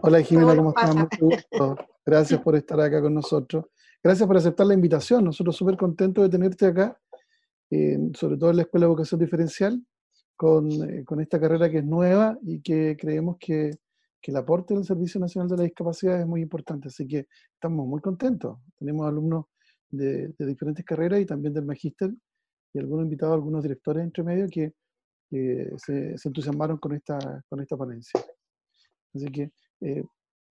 Hola Jimena, ¿cómo estás? Mucho gusto. Gracias por estar acá con nosotros. Gracias por aceptar la invitación. Nosotros súper contentos de tenerte acá, sobre todo en la Escuela de Educación Diferencial, con, eh, con, esta carrera que es nueva y que creemos que, que, el aporte del Servicio Nacional de la Discapacidad es muy importante. Así que estamos muy contentos. Tenemos alumnos de, de diferentes carreras y también del magíster y algunos invitados, algunos directores entre medio que, que se, se, entusiasmaron con esta, con esta ponencia. Así que, eh,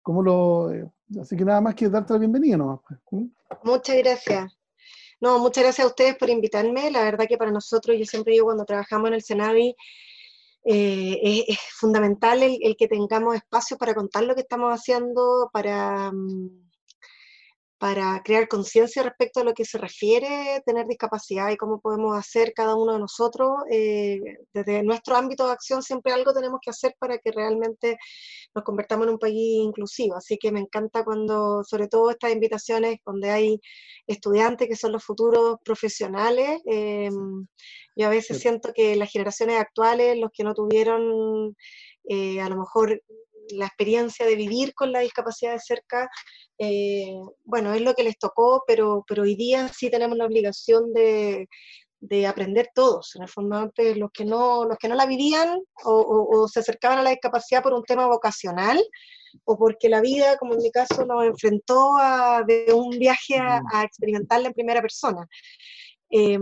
¿cómo lo, eh, así que nada más que darte la bienvenida. Pues, muchas gracias. No, muchas gracias a ustedes por invitarme. La verdad que para nosotros, yo siempre digo cuando trabajamos en el Senavi, eh, es, fundamental el, que tengamos espacio para contar lo que estamos haciendo, para... Um, para crear conciencia respecto a lo que se refiere tener discapacidad y cómo podemos hacer cada uno de nosotros. Eh, desde nuestro ámbito de acción siempre algo tenemos que hacer para que realmente nos convertamos en un país inclusivo. Así que me encanta cuando, sobre todo estas invitaciones donde hay estudiantes que son los futuros profesionales. Eh, yo a veces siento que las generaciones actuales, los que no tuvieron eh, a lo mejor la experiencia de vivir con la discapacidad de cerca, eh, bueno, es lo que les tocó, pero, pero hoy día sí tenemos la obligación de, de aprender todos. En el fondo, antes los que no, los que no la vivían o, o, se acercaban a la discapacidad por un tema vocacional o porque la vida, como en mi caso, nos enfrentó a, de un viaje a, a experimentarla en primera persona. Eh,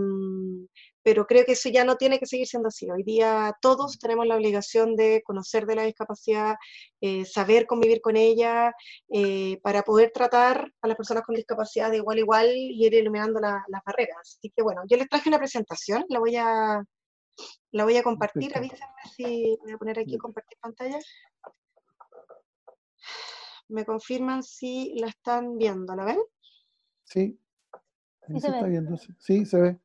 pero creo que eso ya no tiene que seguir siendo así. Hoy día todos tenemos la obligación de conocer de la discapacidad, eh, saber convivir con ella, eh, para poder tratar a las personas con discapacidad de igual a igual y ir iluminando las barreras. Así que bueno, yo les traje una presentación, la voy a, la voy a compartir, avísenme si voy a poner aquí compartir pantalla. Me confirman si la están viendo, ¿la ven? Sí, sí se, está viendo, sí, se ve.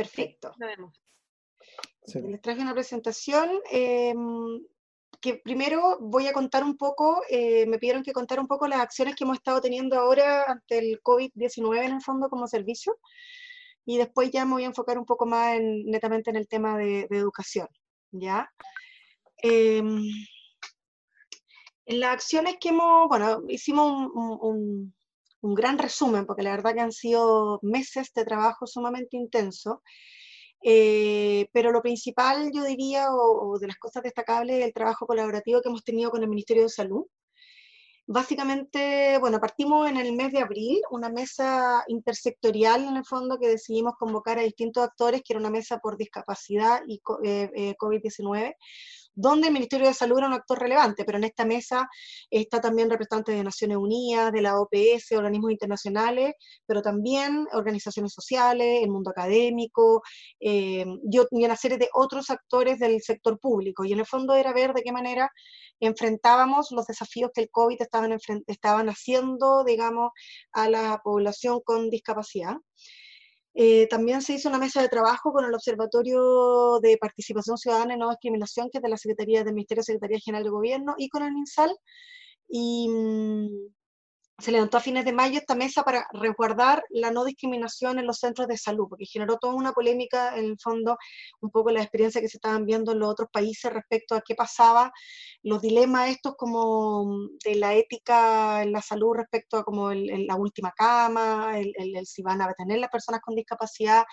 Perfecto. Les traje una presentación em, que primero voy a contar un poco, eh, me pidieron que contara un poco las acciones que hemos estado teniendo ahora ante el COVID-19 en el fondo como servicio, y después ya me voy a enfocar un poco más netamente en el tema de, educación, ¿ya? Em, en las acciones que hemos, bueno, hicimos un un gran resumen, porque la verdad que han sido meses de trabajo sumamente intenso. Eh, pero lo principal, yo diría, o, de las cosas destacables, el trabajo colaborativo que hemos tenido con el Ministerio de Salud. Básicamente, bueno, partimos en el mes de abril, una mesa intersectorial en el fondo que decidimos convocar a distintos actores, que era una mesa por discapacidad y eh, eh, COVID-19, donde el Ministerio de Salud era un actor relevante, pero en esta mesa está también representantes de Naciones Unidas, de la OPS, organismos internacionales, pero también organizaciones sociales, el mundo académico eh, y una serie de otros actores del sector público. Y en el fondo era ver de qué manera enfrentábamos los desafíos que el COVID estaban, estaban haciendo, digamos, a la población con discapacidad. Eh, también se hizo una mesa de trabajo con el Observatorio de Participación Ciudadana y No Discriminación, que es de la Secretaría del Ministerio Secretaría General de Gobierno, y con el MinSal. Y, mm, se levantó a fines de mayo esta mesa para resguardar la no discriminación en los centros de salud, porque generó toda una polémica, en el fondo, un poco la experiencia que se estaban viendo en los otros países respecto a qué pasaba, los dilemas estos como de la ética en la salud respecto a como el, la última cama, el, el, si van a tener las personas con discapacidad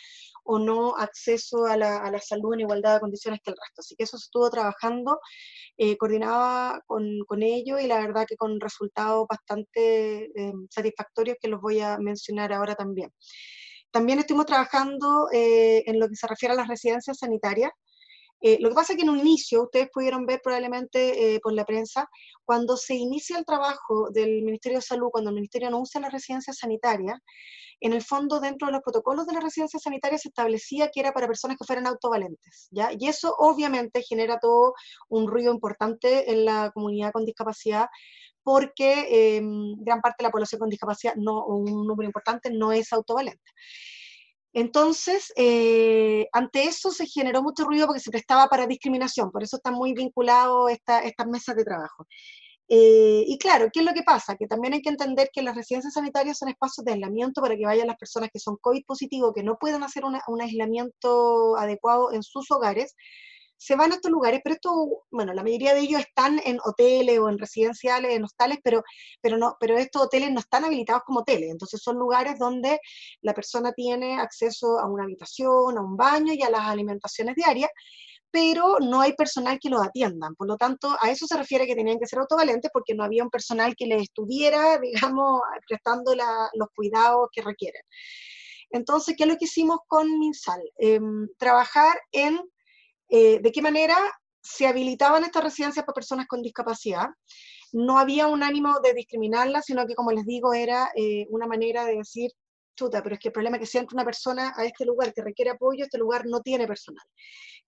o no acceso a la, a la, salud en igualdad de condiciones que el resto. Así que eso se estuvo trabajando, eh, coordinaba con, con ello y la verdad que con resultados bastante eh, satisfactorios que los voy a mencionar ahora también. También estuvimos trabajando eh, en lo que se refiere a las residencias sanitarias. Eh, lo que pasa es que en un inicio, ustedes pudieron ver probablemente por la prensa, cuando se inicia el trabajo del Ministerio de Salud, cuando el Ministerio anuncia las residencias sanitarias, en el fondo dentro de los protocolos de las residencias sanitarias se establecía que era para personas que fueran autovalentes, ¿ya? Y eso obviamente genera todo un ruido importante en la comunidad con discapacidad, porque em, gran parte de la población con discapacidad, no, un número importante, no es autovalente. Entonces, eh, ante eso se generó mucho ruido porque se prestaba para discriminación, por eso está muy vinculado esta, estas mesas de trabajo. Eh, y claro, ¿qué es lo que pasa? Que también hay que entender que las residencias sanitarias son espacios de aislamiento para que vayan las personas que son COVID positivo, que no pueden hacer un aislamiento adecuado en sus hogares, se van a estos lugares, pero esto, bueno, la mayoría de ellos están en hoteles o en residenciales, en hostales, pero, pero, no, pero estos hoteles no están habilitados como hoteles, entonces son lugares donde la persona tiene acceso a una habitación, a un baño y a las alimentaciones diarias, pero no hay personal que los atiendan. Por lo tanto, a eso se refiere que tenían que ser autovalentes porque no había un personal que les estuviera, digamos, prestando los cuidados que requieren. Entonces, ¿qué es lo que hicimos con MinSal? Em, trabajar en eh, de qué manera se habilitaban estas residencias para personas con discapacidad. No había un ánimo de discriminarlas, sino que, como les digo, era eh, una manera de decir, chuta, pero es que el problema es que si entra una persona a este lugar que requiere apoyo, este lugar no tiene personal.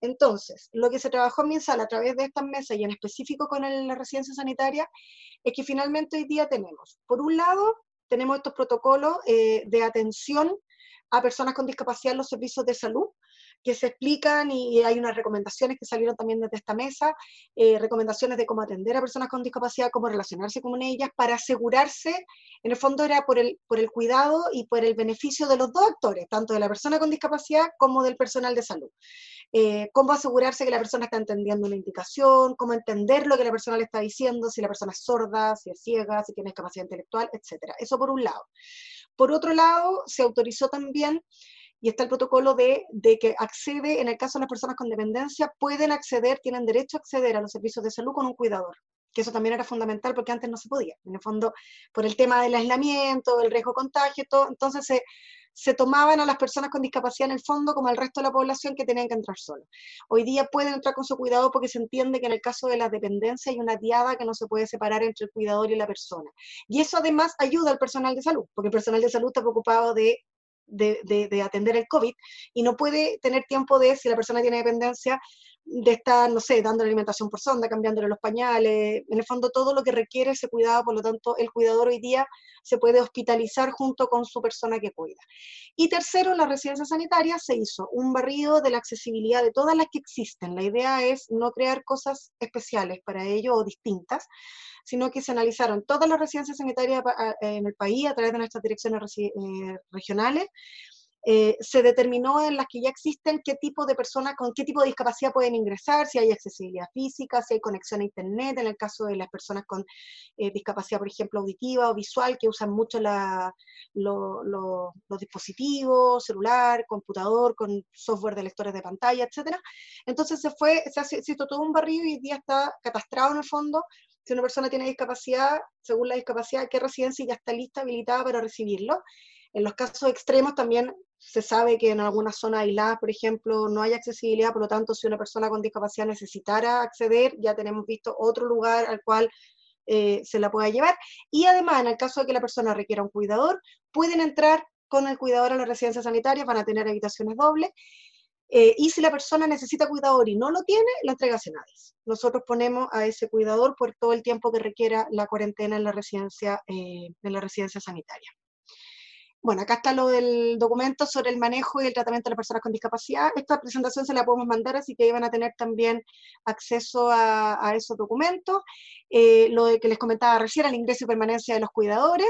Entonces, lo que se trabajó en MinSal a través de estas mesas y en específico con la residencia sanitaria, es que finalmente hoy día tenemos, por un lado, tenemos estos protocolos eh, de atención a personas con discapacidad en los servicios de salud, que se explican y hay unas recomendaciones que salieron también desde esta mesa, eh, recomendaciones de cómo atender a personas con discapacidad, cómo relacionarse con ellas, para asegurarse, en el fondo era por el, por el cuidado y por el beneficio de los dos actores, tanto de la persona con discapacidad como del personal de salud. Eh, cómo asegurarse que la persona está entendiendo una indicación, cómo entender lo que la persona le está diciendo, si la persona es sorda, si es ciega, si tiene discapacidad intelectual, etc. Eso por un lado. Por otro lado, se autorizó también y está el protocolo de, de, que accede, en el caso de las personas con dependencia, pueden acceder, tienen derecho a acceder a los servicios de salud con un cuidador, que eso también era fundamental porque antes no se podía, en el fondo, por el tema del aislamiento, el riesgo de contagio, todo, entonces se, se tomaban a las personas con discapacidad en el fondo como el resto de la población que tenían que entrar solos. Hoy día pueden entrar con su cuidado porque se entiende que en el caso de la dependencia hay una diada que no se puede separar entre el cuidador y la persona. Y eso además ayuda al personal de salud, porque el personal de salud está preocupado de de, atender el COVID y no puede tener tiempo de, si la persona tiene dependencia, de estar, no sé, dando alimentación por sonda, cambiándole los pañales, en el fondo todo lo que requiere ese cuidado, por lo tanto el cuidador hoy día se puede hospitalizar junto con su persona que cuida. Y tercero, en la residencia sanitaria se hizo un barrido de la accesibilidad de todas las que existen. La idea es no crear cosas especiales para ello o distintas, sino que se analizaron todas las residencias sanitarias en el país a través de nuestras direcciones eh, regionales. Eh, se determinó en las que ya existen qué tipo de personas con qué tipo de discapacidad pueden ingresar, si hay accesibilidad física, si hay conexión a Internet, en el caso de las personas con eh, discapacidad, por ejemplo, auditiva o visual, que usan mucho los dispositivos, celular, computador, con software de lectores de pantalla, etc. Entonces se fue, se, hizo todo un barrio y hoy día está catastrado en el fondo si una persona tiene discapacidad, según la discapacidad, qué residencia ya está lista, habilitada para recibirlo. En los casos extremos también se sabe que en algunas zonas aisladas, por ejemplo, no hay accesibilidad, por lo tanto, si una persona con discapacidad necesitara acceder, ya tenemos visto otro lugar al cual eh, se la pueda llevar. Y además, en el caso de que la persona requiera un cuidador, pueden entrar con el cuidador a la residencia sanitaria, van a tener habitaciones dobles eh, y si la persona necesita cuidador y no lo tiene, la entrega a Senadis. Nosotros ponemos a ese cuidador por todo el tiempo que requiera la cuarentena en la residencia, eh, en la residencia sanitaria. Bueno, acá está lo del documento sobre el manejo y el tratamiento de las personas con discapacidad. Esta presentación se la podemos mandar, así que van a tener también acceso a, esos documentos. Eh, lo que les comentaba recién, el ingreso y permanencia de los cuidadores.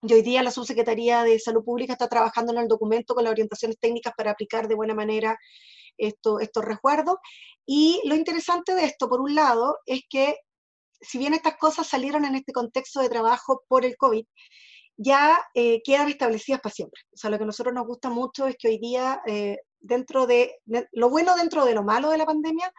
Y hoy día la Subsecretaría de Salud Pública está trabajando en el documento con las orientaciones técnicas para aplicar de buena manera estos resguardos. Y lo interesante de esto, por un lado, es que si bien estas cosas salieron en este contexto de trabajo por el COVID, ya eh, quedan establecidas para siempre. O sea, lo que a nosotros nos gusta mucho es que hoy día, eh, dentro de, lo bueno dentro de lo malo de la pandemia,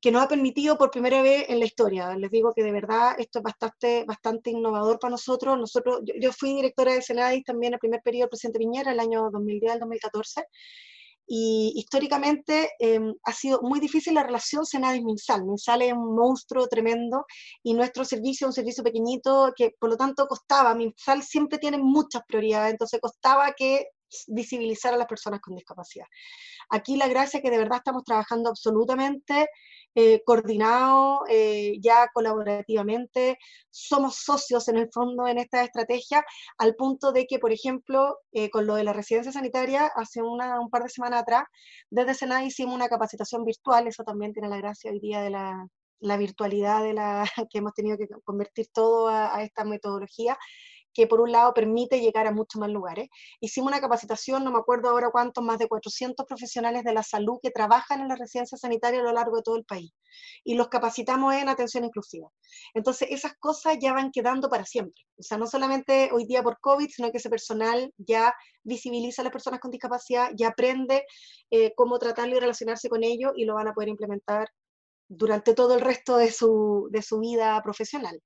que nos ha permitido por primera vez en la historia. Les digo que de verdad esto es bastante, bastante innovador para nosotros. nosotros yo, fui directora de Senadis también el primer periodo del presidente Piñera, el año 2010 al 2014, y históricamente em, ha sido muy difícil la relación Senadis-Minsal. Minsal es un monstruo tremendo y nuestro servicio es un servicio pequeñito que por lo tanto costaba, Minsal siempre tiene muchas prioridades, entonces costaba que visibilizar a las personas con discapacidad. Aquí la gracia es que de verdad estamos trabajando absolutamente eh, coordinado, eh, ya colaborativamente, somos socios en el fondo en esta estrategia, al punto de que, por ejemplo, eh, con lo de la residencia sanitaria, hace una, un par de semanas atrás, desde Senada hicimos una capacitación virtual, eso también tiene la gracia hoy día de la, la virtualidad de la que hemos tenido que convertir todo a, a esta metodología, que por un lado permite llegar a muchos más lugares. Hicimos una capacitación, no me acuerdo ahora cuántos, más de 400 profesionales de la salud que trabajan en la residencia sanitaria a lo largo de todo el país. Y los capacitamos en atención inclusiva. Entonces, esas cosas ya van quedando para siempre. O sea, no solamente hoy día por COVID, sino que ese personal ya visibiliza a las personas con discapacidad, ya aprende eh, cómo tratarlo y relacionarse con ellos y lo van a poder implementar durante todo el resto de su, de su vida profesional.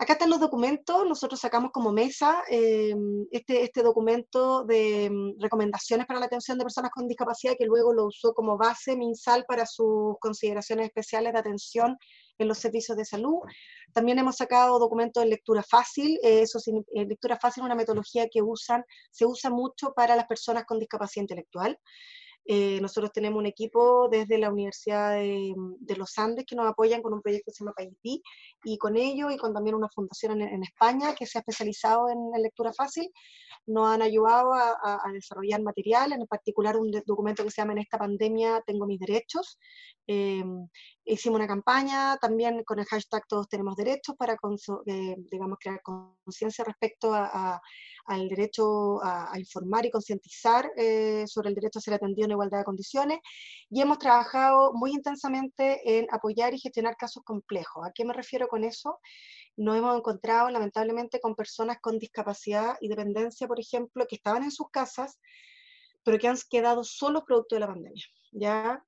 Acá están los documentos, nosotros sacamos como mesa eh, este, este documento de mm, recomendaciones para la atención de personas con discapacidad que luego lo usó como base MinSal para sus consideraciones especiales de atención en los servicios de salud. También hemos sacado documentos de lectura fácil, eh, eso eh, lectura fácil es una metodología que se usa mucho para las personas con discapacidad intelectual. Eh, nosotros tenemos un equipo desde la Universidad de, los Andes que nos apoyan con un proyecto que se llama País y con ello y con también una fundación en, España que se ha especializado en, lectura fácil, nos han ayudado a, desarrollar material, en particular un documento que se llama En esta pandemia tengo mis derechos. Eh, hicimos una campaña también con el hashtag Todos tenemos derechos para eh, digamos, crear conciencia respecto a al derecho a, informar y concientizar eh, sobre el derecho a ser atendido en igualdad de condiciones y hemos trabajado muy intensamente en apoyar y gestionar casos complejos. ¿A qué me refiero con eso? Nos hemos encontrado lamentablemente con personas con discapacidad y dependencia, por ejemplo, que estaban en sus casas, pero que han quedado solos producto de la pandemia. ¿ya?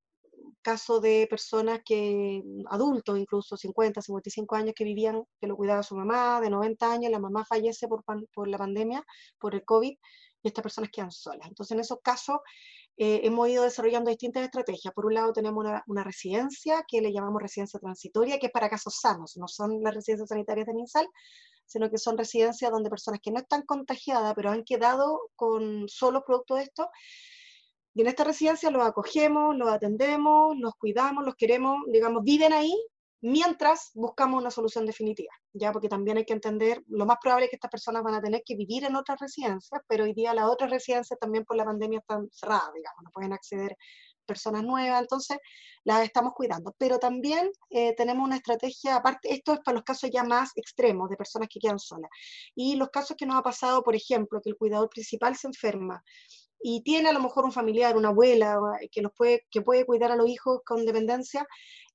caso de personas que, adultos incluso, 50, 55 años, que vivían, que lo cuidaba su mamá, de 90 años, la mamá fallece por, por la pandemia, por el COVID, y estas personas quedan solas. Entonces, en esos casos, eh, hemos ido desarrollando distintas estrategias. Por un lado, tenemos una, una, residencia que le llamamos residencia transitoria, que es para casos sanos, no son las residencias sanitarias de MinSal, sino que son residencias donde personas que no están contagiadas, pero han quedado con solo producto de esto, y en esta residencia los acogemos, los atendemos, los cuidamos, los queremos, digamos, viven ahí mientras buscamos una solución definitiva, ya porque también hay que entender, lo más probable es que estas personas van a tener que vivir en otras residencias, pero hoy día las otras residencias también por la pandemia están cerradas, digamos, no pueden acceder personas nuevas, entonces las estamos cuidando. Pero también eh, tenemos una estrategia, aparte, esto es para los casos ya más extremos, de personas que quedan solas. Y los casos que nos ha pasado, por ejemplo, que el cuidador principal se enferma y tiene a lo mejor un familiar, una abuela, que, los puede, que puede cuidar a los hijos con dependencia,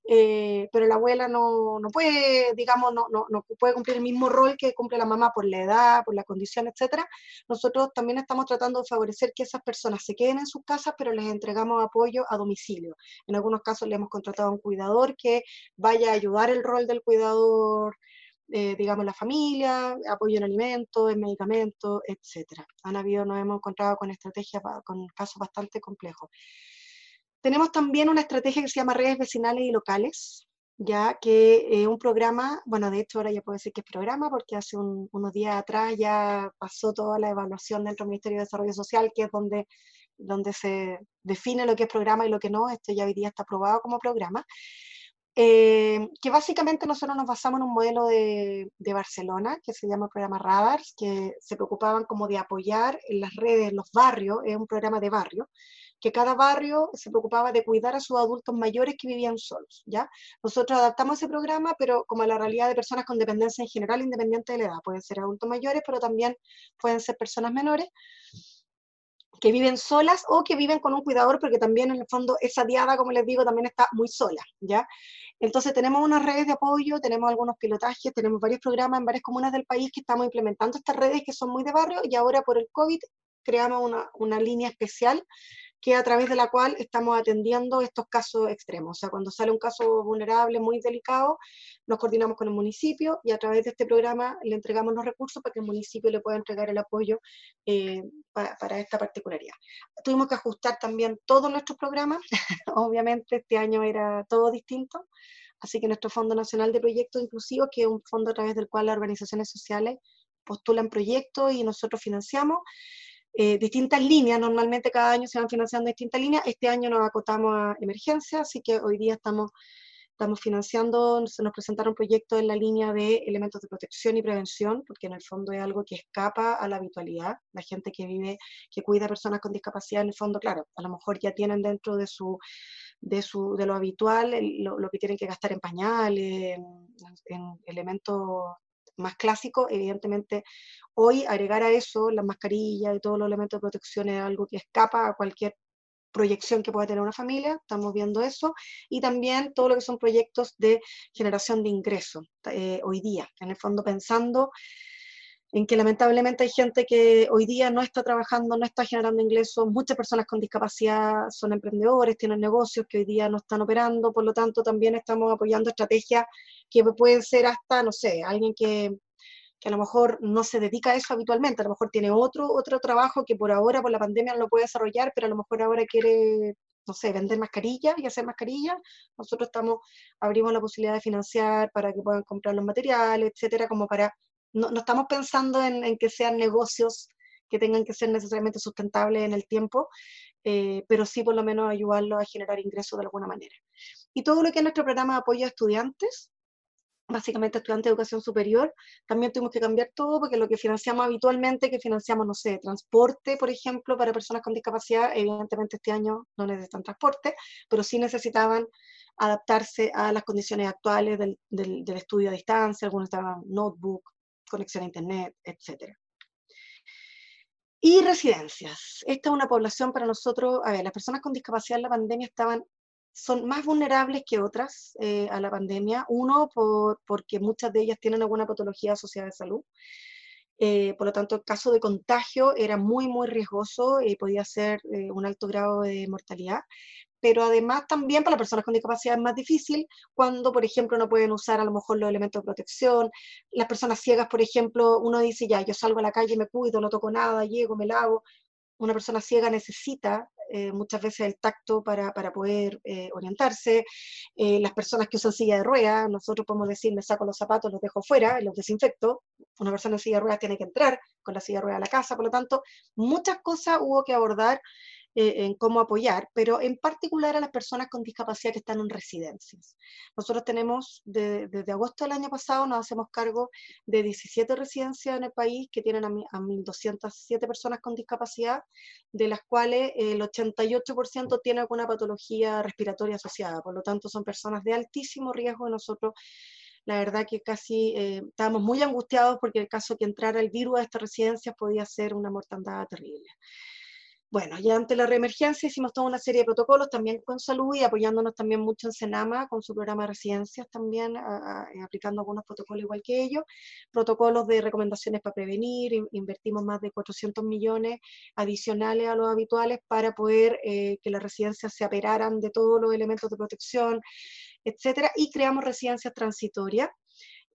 eh, pero la abuela no, no puede, digamos, no, no, no, puede cumplir el mismo rol que cumple la mamá por la edad, por la condición, etc. Nosotros también estamos tratando de favorecer que esas personas se queden en sus casas, pero les entregamos apoyo a domicilio. En algunos casos le hemos contratado a un cuidador que vaya a ayudar el rol del cuidador eh, digamos, la familia, apoyo en alimentos, en medicamentos, etc. Han habido, nos hemos encontrado con estrategias, con casos bastante complejos. Tenemos también una estrategia que se llama redes vecinales y locales, ya que es un programa, bueno, de hecho ahora ya puedo decir que es programa, porque hace unos días atrás ya pasó toda la evaluación dentro del Ministerio de Desarrollo Social, que es donde, donde se define lo que es programa y lo que no, esto ya hoy día está aprobado como programa, eh, que básicamente nosotros nos basamos en un modelo de, de, Barcelona que se llama el programa Radars, que se preocupaban como de apoyar en las redes, los barrios, es un programa de barrio, que cada barrio se preocupaba de cuidar a sus adultos mayores que vivían solos, ¿ya? Nosotros adaptamos ese programa, pero como a la realidad de personas con dependencia en general, independiente de la edad, pueden ser adultos mayores, pero también pueden ser personas menores, que viven solas o que viven con un cuidador, porque también en el fondo esa diada, como les digo, también está muy sola, ¿ya? Entonces tenemos unas redes de apoyo, tenemos algunos pilotajes, tenemos varios programas en varias comunas del país que estamos implementando estas redes que son muy de barrio y ahora por el COVID creamos una, una línea especial que a través de la cual estamos atendiendo estos casos extremos. O sea, cuando sale un caso vulnerable, muy delicado, nos coordinamos con el municipio y a través de este programa le entregamos los recursos para que el municipio le pueda entregar el apoyo eh, para, esta particularidad. Tuvimos que ajustar también todos nuestros programas, obviamente este año era todo distinto, así que nuestro Fondo Nacional de Proyectos Inclusivos, que es un fondo a través del cual las organizaciones sociales postulan proyectos y nosotros financiamos, eh, distintas líneas, normalmente cada año se van financiando distintas líneas, este año nos acotamos a emergencia, así que hoy día estamos, estamos financiando, se nos presentaron proyectos en la línea de elementos de protección y prevención, porque en el fondo es algo que escapa a la habitualidad, la gente que vive, que cuida a personas con discapacidad, en el fondo, claro, a lo mejor ya tienen dentro de su de, su, de lo habitual, lo, que tienen que gastar en pañales, en, en elementos más clásico, evidentemente hoy agregar a eso las mascarillas y todos los elementos de protección es algo que escapa a cualquier proyección que pueda tener una familia, estamos viendo eso, y también todo lo que son proyectos de generación de ingresos eh, hoy día, en el fondo pensando en que lamentablemente hay gente que hoy día no está trabajando, no está generando ingresos, muchas personas con discapacidad son emprendedores, tienen negocios que hoy día no están operando, por lo tanto también estamos apoyando estrategias que pueden ser hasta, no sé, alguien que, que a lo mejor no se dedica a eso habitualmente, a lo mejor tiene otro, otro trabajo que por ahora, por la pandemia, no lo puede desarrollar, pero a lo mejor ahora quiere no sé, vender mascarillas y hacer mascarillas, nosotros estamos, abrimos la posibilidad de financiar para que puedan comprar los materiales, etcétera, como para no, estamos pensando en, que sean negocios que tengan que ser necesariamente sustentables en el tiempo, eh, pero sí por lo menos ayudarlos a generar ingresos de alguna manera. Y todo lo que es nuestro programa de apoyo a estudiantes, básicamente estudiantes de educación superior, también tuvimos que cambiar todo porque lo que financiamos habitualmente, que financiamos, no sé, transporte, por ejemplo, para personas con discapacidad, evidentemente este año no necesitan transporte, pero sí necesitaban adaptarse a las condiciones actuales del, del, del estudio a distancia, algunos estaban notebook, conexión a Internet, etc. Y residencias. Esta es una población para nosotros, a ver, las personas con discapacidad en la pandemia estaban, son más vulnerables que otras eh, a la pandemia. Uno, por, porque muchas de ellas tienen alguna patología asociada de salud. Eh, por lo tanto, el caso de contagio era muy, muy riesgoso y podía ser eh, un alto grado de mortalidad pero además también para las personas con discapacidad es más difícil cuando, por ejemplo, no pueden usar a lo mejor los elementos de protección. Las personas ciegas, por ejemplo, uno dice, ya, yo salgo a la calle, me cuido, no toco nada, llego, me lavo. Una persona ciega necesita eh, muchas veces el tacto para, para poder eh, orientarse. Eh, las personas que usan silla de ruedas, nosotros podemos decir, me saco los zapatos, los dejo fuera, los desinfecto. Una persona en silla de ruedas tiene que entrar con la silla de ruedas a la casa, por lo tanto, muchas cosas hubo que abordar eh, en cómo apoyar, pero en particular a las personas con discapacidad que están en residencias. Nosotros tenemos, desde agosto del año pasado, nos hacemos cargo de 17 residencias en el país que tienen a, a 1.207 personas con discapacidad, de las cuales el 88% tiene alguna patología respiratoria asociada, por lo tanto son personas de altísimo riesgo y nosotros la verdad que casi eh, estábamos muy angustiados porque el caso que entrara el virus a estas residencias podía ser una mortandad terrible. Bueno, ya ante la reemergencia hicimos toda una serie de protocolos también con salud y apoyándonos también mucho en Senama con su programa de residencias también, eh, aplicando algunos protocolos igual que ellos, protocolos de recomendaciones para prevenir, invertimos más de 400 millones adicionales a los habituales para poder eh, que las residencias se aperaran de todos los elementos de protección, etcétera, y creamos residencias transitorias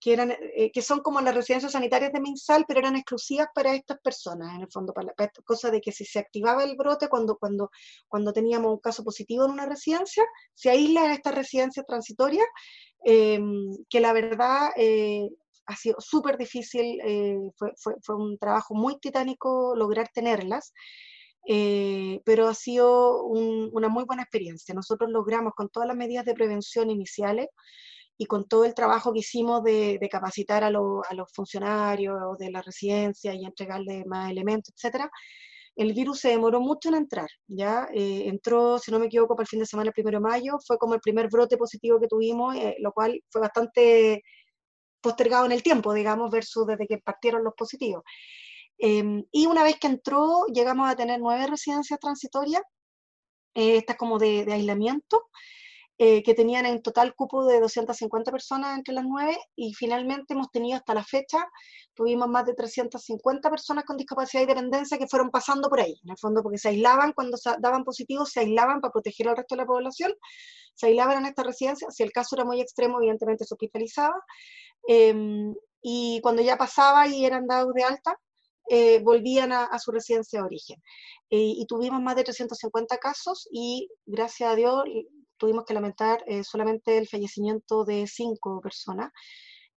que, eran, eh, que son como las residencias sanitarias de MinSal, pero eran exclusivas para estas personas, en el fondo, para, esta cosa de que si se activaba el brote cuando, cuando, cuando teníamos un caso positivo en una residencia, se aísla estas residencias transitorias, em, que la verdad eh, ha sido súper difícil, eh, fue, fue, fue, un trabajo muy titánico lograr tenerlas. pero ha sido una muy buena experiencia. Nosotros logramos con todas las medidas de prevención iniciales, y con todo el trabajo que hicimos de, capacitar a, a, los funcionarios de la residencia y entregarles más elementos, etcétera, el virus se demoró mucho en entrar, ¿ya? Eh, entró, si no me equivoco, para el fin de semana, el primero de mayo, fue como el primer brote positivo que tuvimos, eh, lo cual fue bastante postergado en el tiempo, digamos, versus desde que partieron los positivos. Em, y una vez que entró, llegamos a tener nueve residencias transitorias, eh, estas como de, de aislamiento, eh, que tenían en total cupo de 250 personas entre las nueve y finalmente hemos tenido hasta la fecha, tuvimos más de 350 personas con discapacidad y dependencia que fueron pasando por ahí, en el fondo porque se aislaban cuando se daban positivos, se aislaban para proteger al resto de la población, se aislaban en esta residencia, si el caso era muy extremo evidentemente se hospitalizaba, em, y cuando ya pasaba y eran dados de alta, eh, volvían a, su residencia de origen. Eh, y tuvimos más de 350 casos y gracias a Dios tuvimos que lamentar eh, solamente el fallecimiento de cinco personas,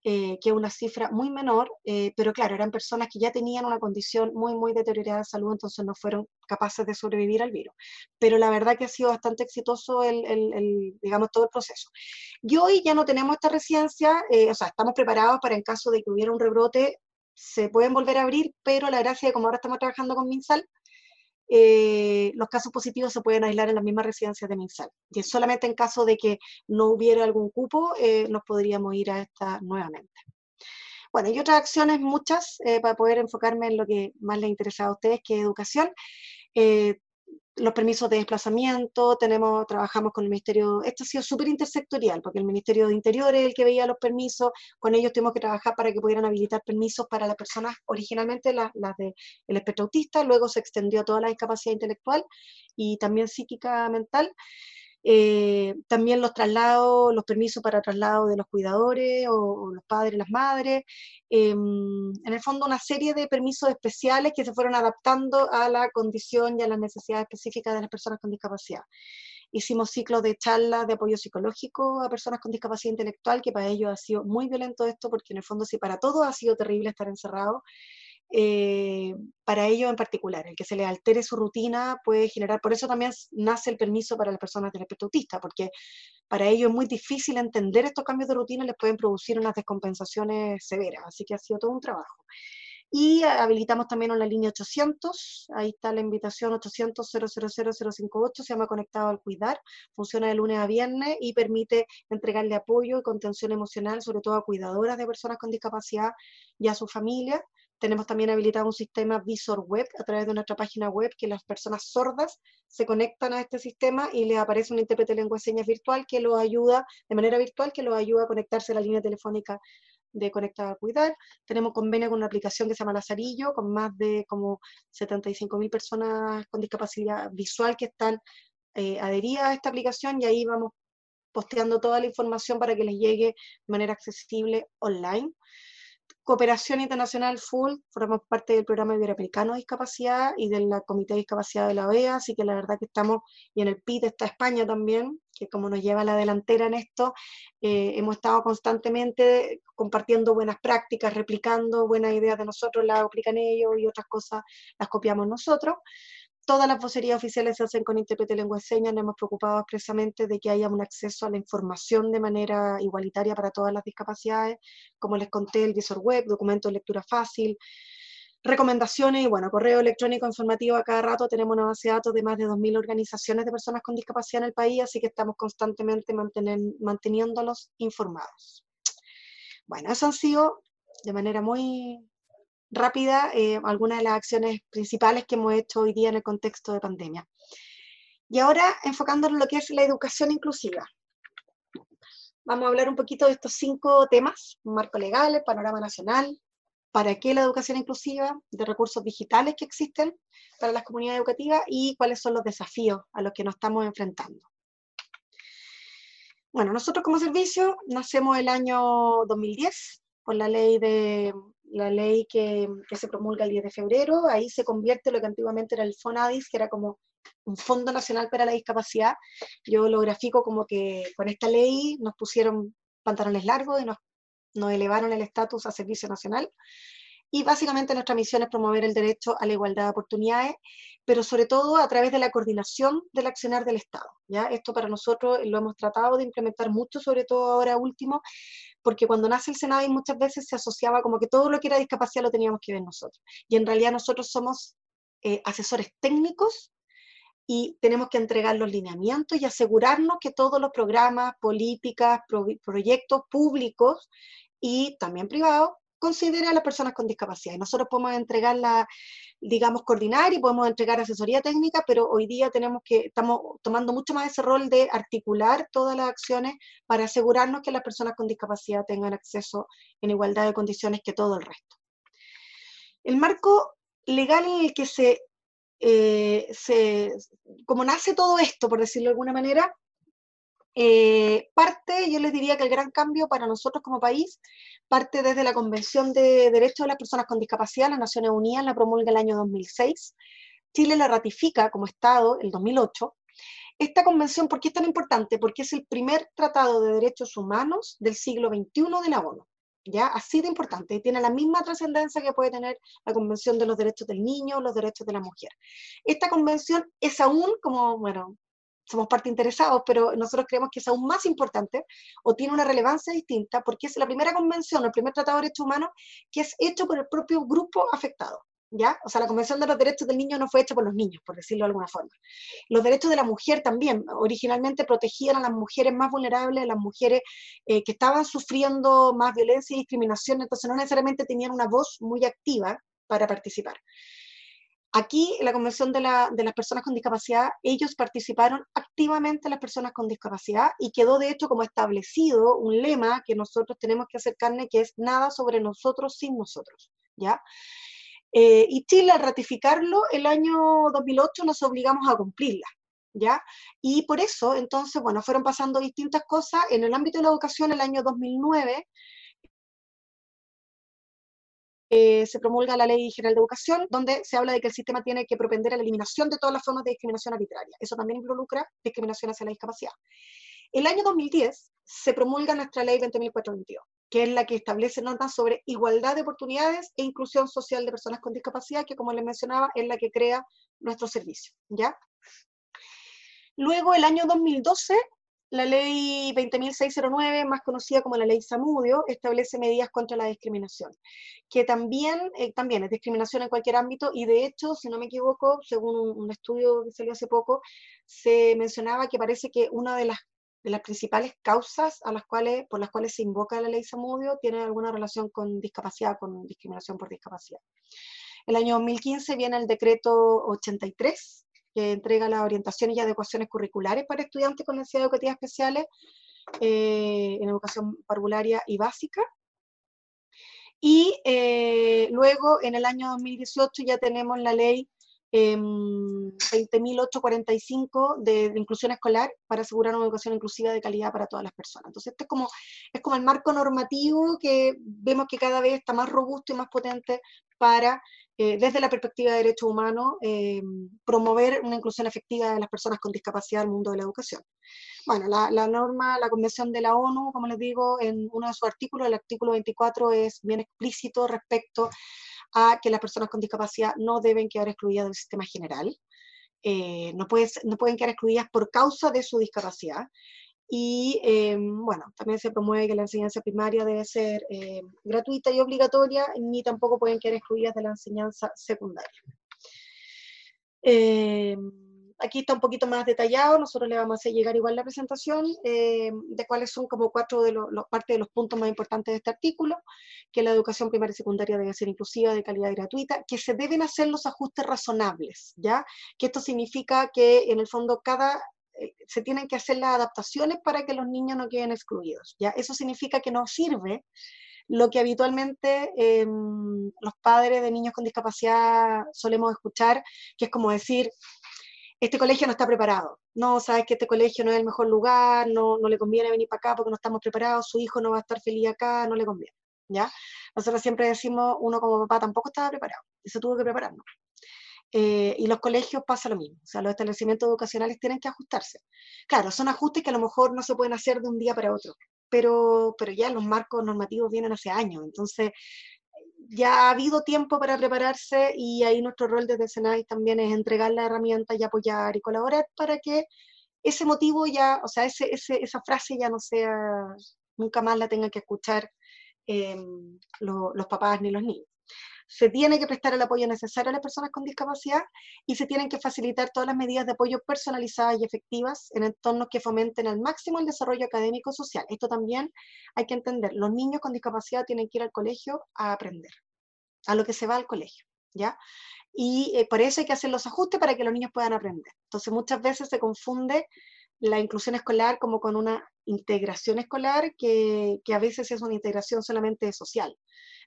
eh, que es una cifra muy menor, eh, pero claro, eran personas que ya tenían una condición muy, muy deteriorada de salud, entonces no fueron capaces de sobrevivir al virus. Pero la verdad que ha sido bastante exitoso el, el, digamos, todo el proceso. Y hoy ya no tenemos esta residencia, o sea, estamos preparados para en caso de que hubiera un rebrote, se pueden volver a abrir, pero la gracia de como ahora estamos trabajando con MinSal, eh, los casos positivos se pueden aislar en las mismas residencias de MinSal. Y solamente en caso de que no hubiera algún cupo, eh, nos podríamos ir a esta nuevamente. Bueno, y otras acciones muchas eh, para poder enfocarme en lo que más les interesa a ustedes, que es educación. Los permisos de desplazamiento, tenemos, trabajamos con el Ministerio, esto ha sido súper intersectorial, porque el Ministerio de Interior es el que veía los permisos, con ellos tuvimos que trabajar para que pudieran habilitar permisos para las personas, originalmente las, las del espectro autista, luego se extendió a toda la discapacidad intelectual y también psíquica mental, eh, también los traslados, los permisos para traslado de los cuidadores o, los padres, las madres. Em, en el fondo, una serie de permisos especiales que se fueron adaptando a la condición y a las necesidades específicas de las personas con discapacidad. Hicimos ciclos de charlas de apoyo psicológico a personas con discapacidad intelectual, que para ellos ha sido muy violento esto, porque en el fondo, sí, para todos ha sido terrible estar encerrado, eh, para ellos en particular. El que se les altere su rutina puede generar, por eso también nace el permiso para las personas del espectro autista, porque para ellos es muy difícil entender estos cambios de rutina les pueden producir unas descompensaciones severas, así que ha sido todo un trabajo. Y habilitamos también una línea 800, ahí está la invitación 800 000 se llama Conectado al Cuidar, funciona de lunes a viernes y permite entregarle apoyo y contención emocional, sobre todo a cuidadoras de personas con discapacidad y a su familia. Tenemos también habilitado un sistema Visor Web a través de nuestra página web que las personas sordas se conectan a este sistema y les aparece un intérprete de lengua de señas virtual que los ayuda, de manera virtual, que los ayuda a conectarse a la línea telefónica de Conectar a Cuidar. Tenemos convenio con una aplicación que se llama Lazarillo, con más de como 75.000 personas con discapacidad visual que están eh, adheridas a esta aplicación y ahí vamos posteando toda la información para que les llegue de manera accesible online. Cooperación Internacional Full, formamos parte del programa iberoamericano de discapacidad y del Comité de Discapacidad de la OEA, así que la verdad que estamos, y en el PIT está España también, que como nos lleva a la delantera en esto, eh, hemos estado constantemente compartiendo buenas prácticas, replicando buenas ideas de nosotros, las aplican ellos y otras cosas las copiamos nosotros todas las vocerías oficiales se hacen con intérprete de lengua de señas, nos hemos preocupado expresamente de que haya un acceso a la información de manera igualitaria para todas las discapacidades, como les conté, el visor web, documento de lectura fácil, recomendaciones y bueno, correo electrónico informativo a cada rato, tenemos una base de datos de más de 2.000 organizaciones de personas con discapacidad en el país, así que estamos constantemente manteniéndolos informados. Bueno, eso han sido de manera muy rápida eh, algunas de las acciones principales que hemos hecho hoy día en el contexto de pandemia. Y ahora enfocándonos en lo que es la educación inclusiva. Vamos a hablar un poquito de estos cinco temas, marco legal, panorama nacional, para qué la educación inclusiva, de recursos digitales que existen para las comunidades educativas y cuáles son los desafíos a los que nos estamos enfrentando. Bueno, nosotros como servicio nacemos el año 2010 por la ley de la ley que, se promulga el 10 de febrero, ahí se convierte lo que antiguamente era el FONADIS, que era como un Fondo Nacional para la Discapacidad. Yo lo grafico como que con esta ley nos pusieron pantalones largos y nos, nos elevaron el estatus a servicio nacional. Y básicamente nuestra misión es promover el derecho a la igualdad de oportunidades, pero sobre todo a través de la coordinación del accionar del Estado. ¿ya? Esto para nosotros lo hemos tratado de implementar mucho, sobre todo ahora último, porque cuando nace el Senado muchas veces se asociaba como que todo lo que era discapacidad lo teníamos que ver nosotros. Y en realidad nosotros somos eh, asesores técnicos y tenemos que entregar los lineamientos y asegurarnos que todos los programas, políticas, proyectos públicos y también privados considera a las personas con discapacidad. Nosotros podemos entregar la, digamos, coordinar y podemos entregar asesoría técnica, pero hoy día tenemos que, estamos tomando mucho más ese rol de articular todas las acciones para asegurarnos que las personas con discapacidad tengan acceso en igualdad de condiciones que todo el resto. El marco legal en el que se, eh, se como nace todo esto, por decirlo de alguna manera, eh, parte, yo les diría que el gran cambio para nosotros como país parte desde la Convención de Derechos de las Personas con Discapacidad, las Naciones Unidas la promulga el año 2006. Chile la ratifica como Estado el 2008. Esta convención, ¿por qué es tan importante? Porque es el primer tratado de derechos humanos del siglo XXI de la ONU. ¿ya? Así de importante, y tiene la misma trascendencia que puede tener la Convención de los Derechos del Niño, los Derechos de la Mujer. Esta convención es aún, como, bueno, somos parte interesados, pero nosotros creemos que es aún más importante o tiene una relevancia distinta porque es la primera convención, el primer tratado de derechos humanos que es hecho por el propio grupo afectado. ¿Ya? O sea, la Convención de los Derechos del Niño no fue hecha por los niños, por decirlo de alguna forma. Los derechos de la mujer también, originalmente protegían a las mujeres más vulnerables, a las mujeres eh, que estaban sufriendo más violencia y discriminación, entonces no necesariamente tenían una voz muy activa para participar. Aquí, en la Convención de, las Personas con Discapacidad, ellos participaron activamente las personas con discapacidad y quedó de hecho como establecido un lema que nosotros tenemos que hacer carne, que es nada sobre nosotros sin nosotros, ¿ya? Eh, y Chile, al ratificarlo el año 2008, nos obligamos a cumplirla, ¿ya? Y por eso, entonces, bueno, fueron pasando distintas cosas. En el ámbito de la educación, el año 2009, eh, se promulga la Ley General de Educación, donde se habla de que el sistema tiene que propender a la eliminación de todas las formas de discriminación arbitraria. Eso también involucra discriminación hacia la discapacidad. El año 2010 se promulga nuestra Ley 20.422, que es la que establece normas sobre igualdad de oportunidades e inclusión social de personas con discapacidad, que como les mencionaba, es la que crea nuestro servicio. ¿ya? Luego, el año 2012, la ley 20.609, más conocida como la ley Samudio, establece medidas contra la discriminación, que también, eh, también es discriminación en cualquier ámbito y de hecho, si no me equivoco, según un, estudio que salió hace poco, se mencionaba que parece que una de las, de las principales causas a las cuales, por las cuales se invoca la ley Samudio tiene alguna relación con discapacidad, con discriminación por discapacidad. El año 2015 viene el decreto 83, que entrega las orientaciones y adecuaciones curriculares para estudiantes con necesidades educativas especiales eh, en educación parvularia y básica. Y eh, luego, en el año 2018, ya tenemos la ley 20.845 em, de, de, inclusión escolar para asegurar una educación inclusiva de calidad para todas las personas. Entonces, este es como, es como el marco normativo que vemos que cada vez está más robusto y más potente para eh, desde la perspectiva de derechos humanos, eh, promover una inclusión efectiva de las personas con discapacidad al mundo de la educación. Bueno, la, norma, la Convención de la ONU, como les digo, en uno de sus artículos, el artículo 24, es bien explícito respecto a que las personas con discapacidad no deben quedar excluidas del sistema general. Eh, no, no pueden quedar excluidas por causa de su discapacidad. Y em, bueno, también se promueve que la enseñanza primaria debe ser eh, gratuita y obligatoria, ni tampoco pueden quedar excluidas de la enseñanza secundaria. Em, aquí está un poquito más detallado, nosotros le vamos a hacer llegar igual la presentación em, de cuáles son como cuatro de los, parte de los puntos más importantes de este artículo, que la educación primaria y secundaria debe ser inclusiva, de calidad gratuita, que se deben hacer los ajustes razonables, ¿ya? Que esto significa que en el fondo cada se tienen que hacer las adaptaciones para que los niños no queden excluidos. ¿ya? Eso significa que no sirve lo que habitualmente em, los padres de niños con discapacidad solemos escuchar, que es como decir, este colegio no está preparado, no, sabes que este colegio no es el mejor lugar, no, no le conviene venir para acá porque no estamos preparados, su hijo no va a estar feliz acá, no le conviene. ¿ya? Nosotros siempre decimos, uno como papá tampoco estaba preparado, se tuvo que prepararnos. Eh, y los colegios pasa lo mismo, o sea, los establecimientos educacionales tienen que ajustarse. Claro, son ajustes que a lo mejor no se pueden hacer de un día para otro, pero, pero ya los marcos normativos vienen hace años, entonces ya ha habido tiempo para prepararse y ahí nuestro rol desde Senai también es entregar la herramienta y apoyar y colaborar para que ese motivo ya, o sea, ese, esa frase ya no sea, nunca más la tengan que escuchar eh, los papás ni los niños se tiene que prestar el apoyo necesario a las personas con discapacidad y se tienen que facilitar todas las medidas de apoyo personalizadas y efectivas en entornos que fomenten al máximo el desarrollo académico social. Esto también hay que entender. Los niños con discapacidad tienen que ir al colegio a aprender, a lo que se va al colegio, ¿ya? Y eh, por eso hay que hacer los ajustes para que los niños puedan aprender. Entonces muchas veces se confunde la inclusión escolar como con una integración escolar que, que a veces es una integración solamente social.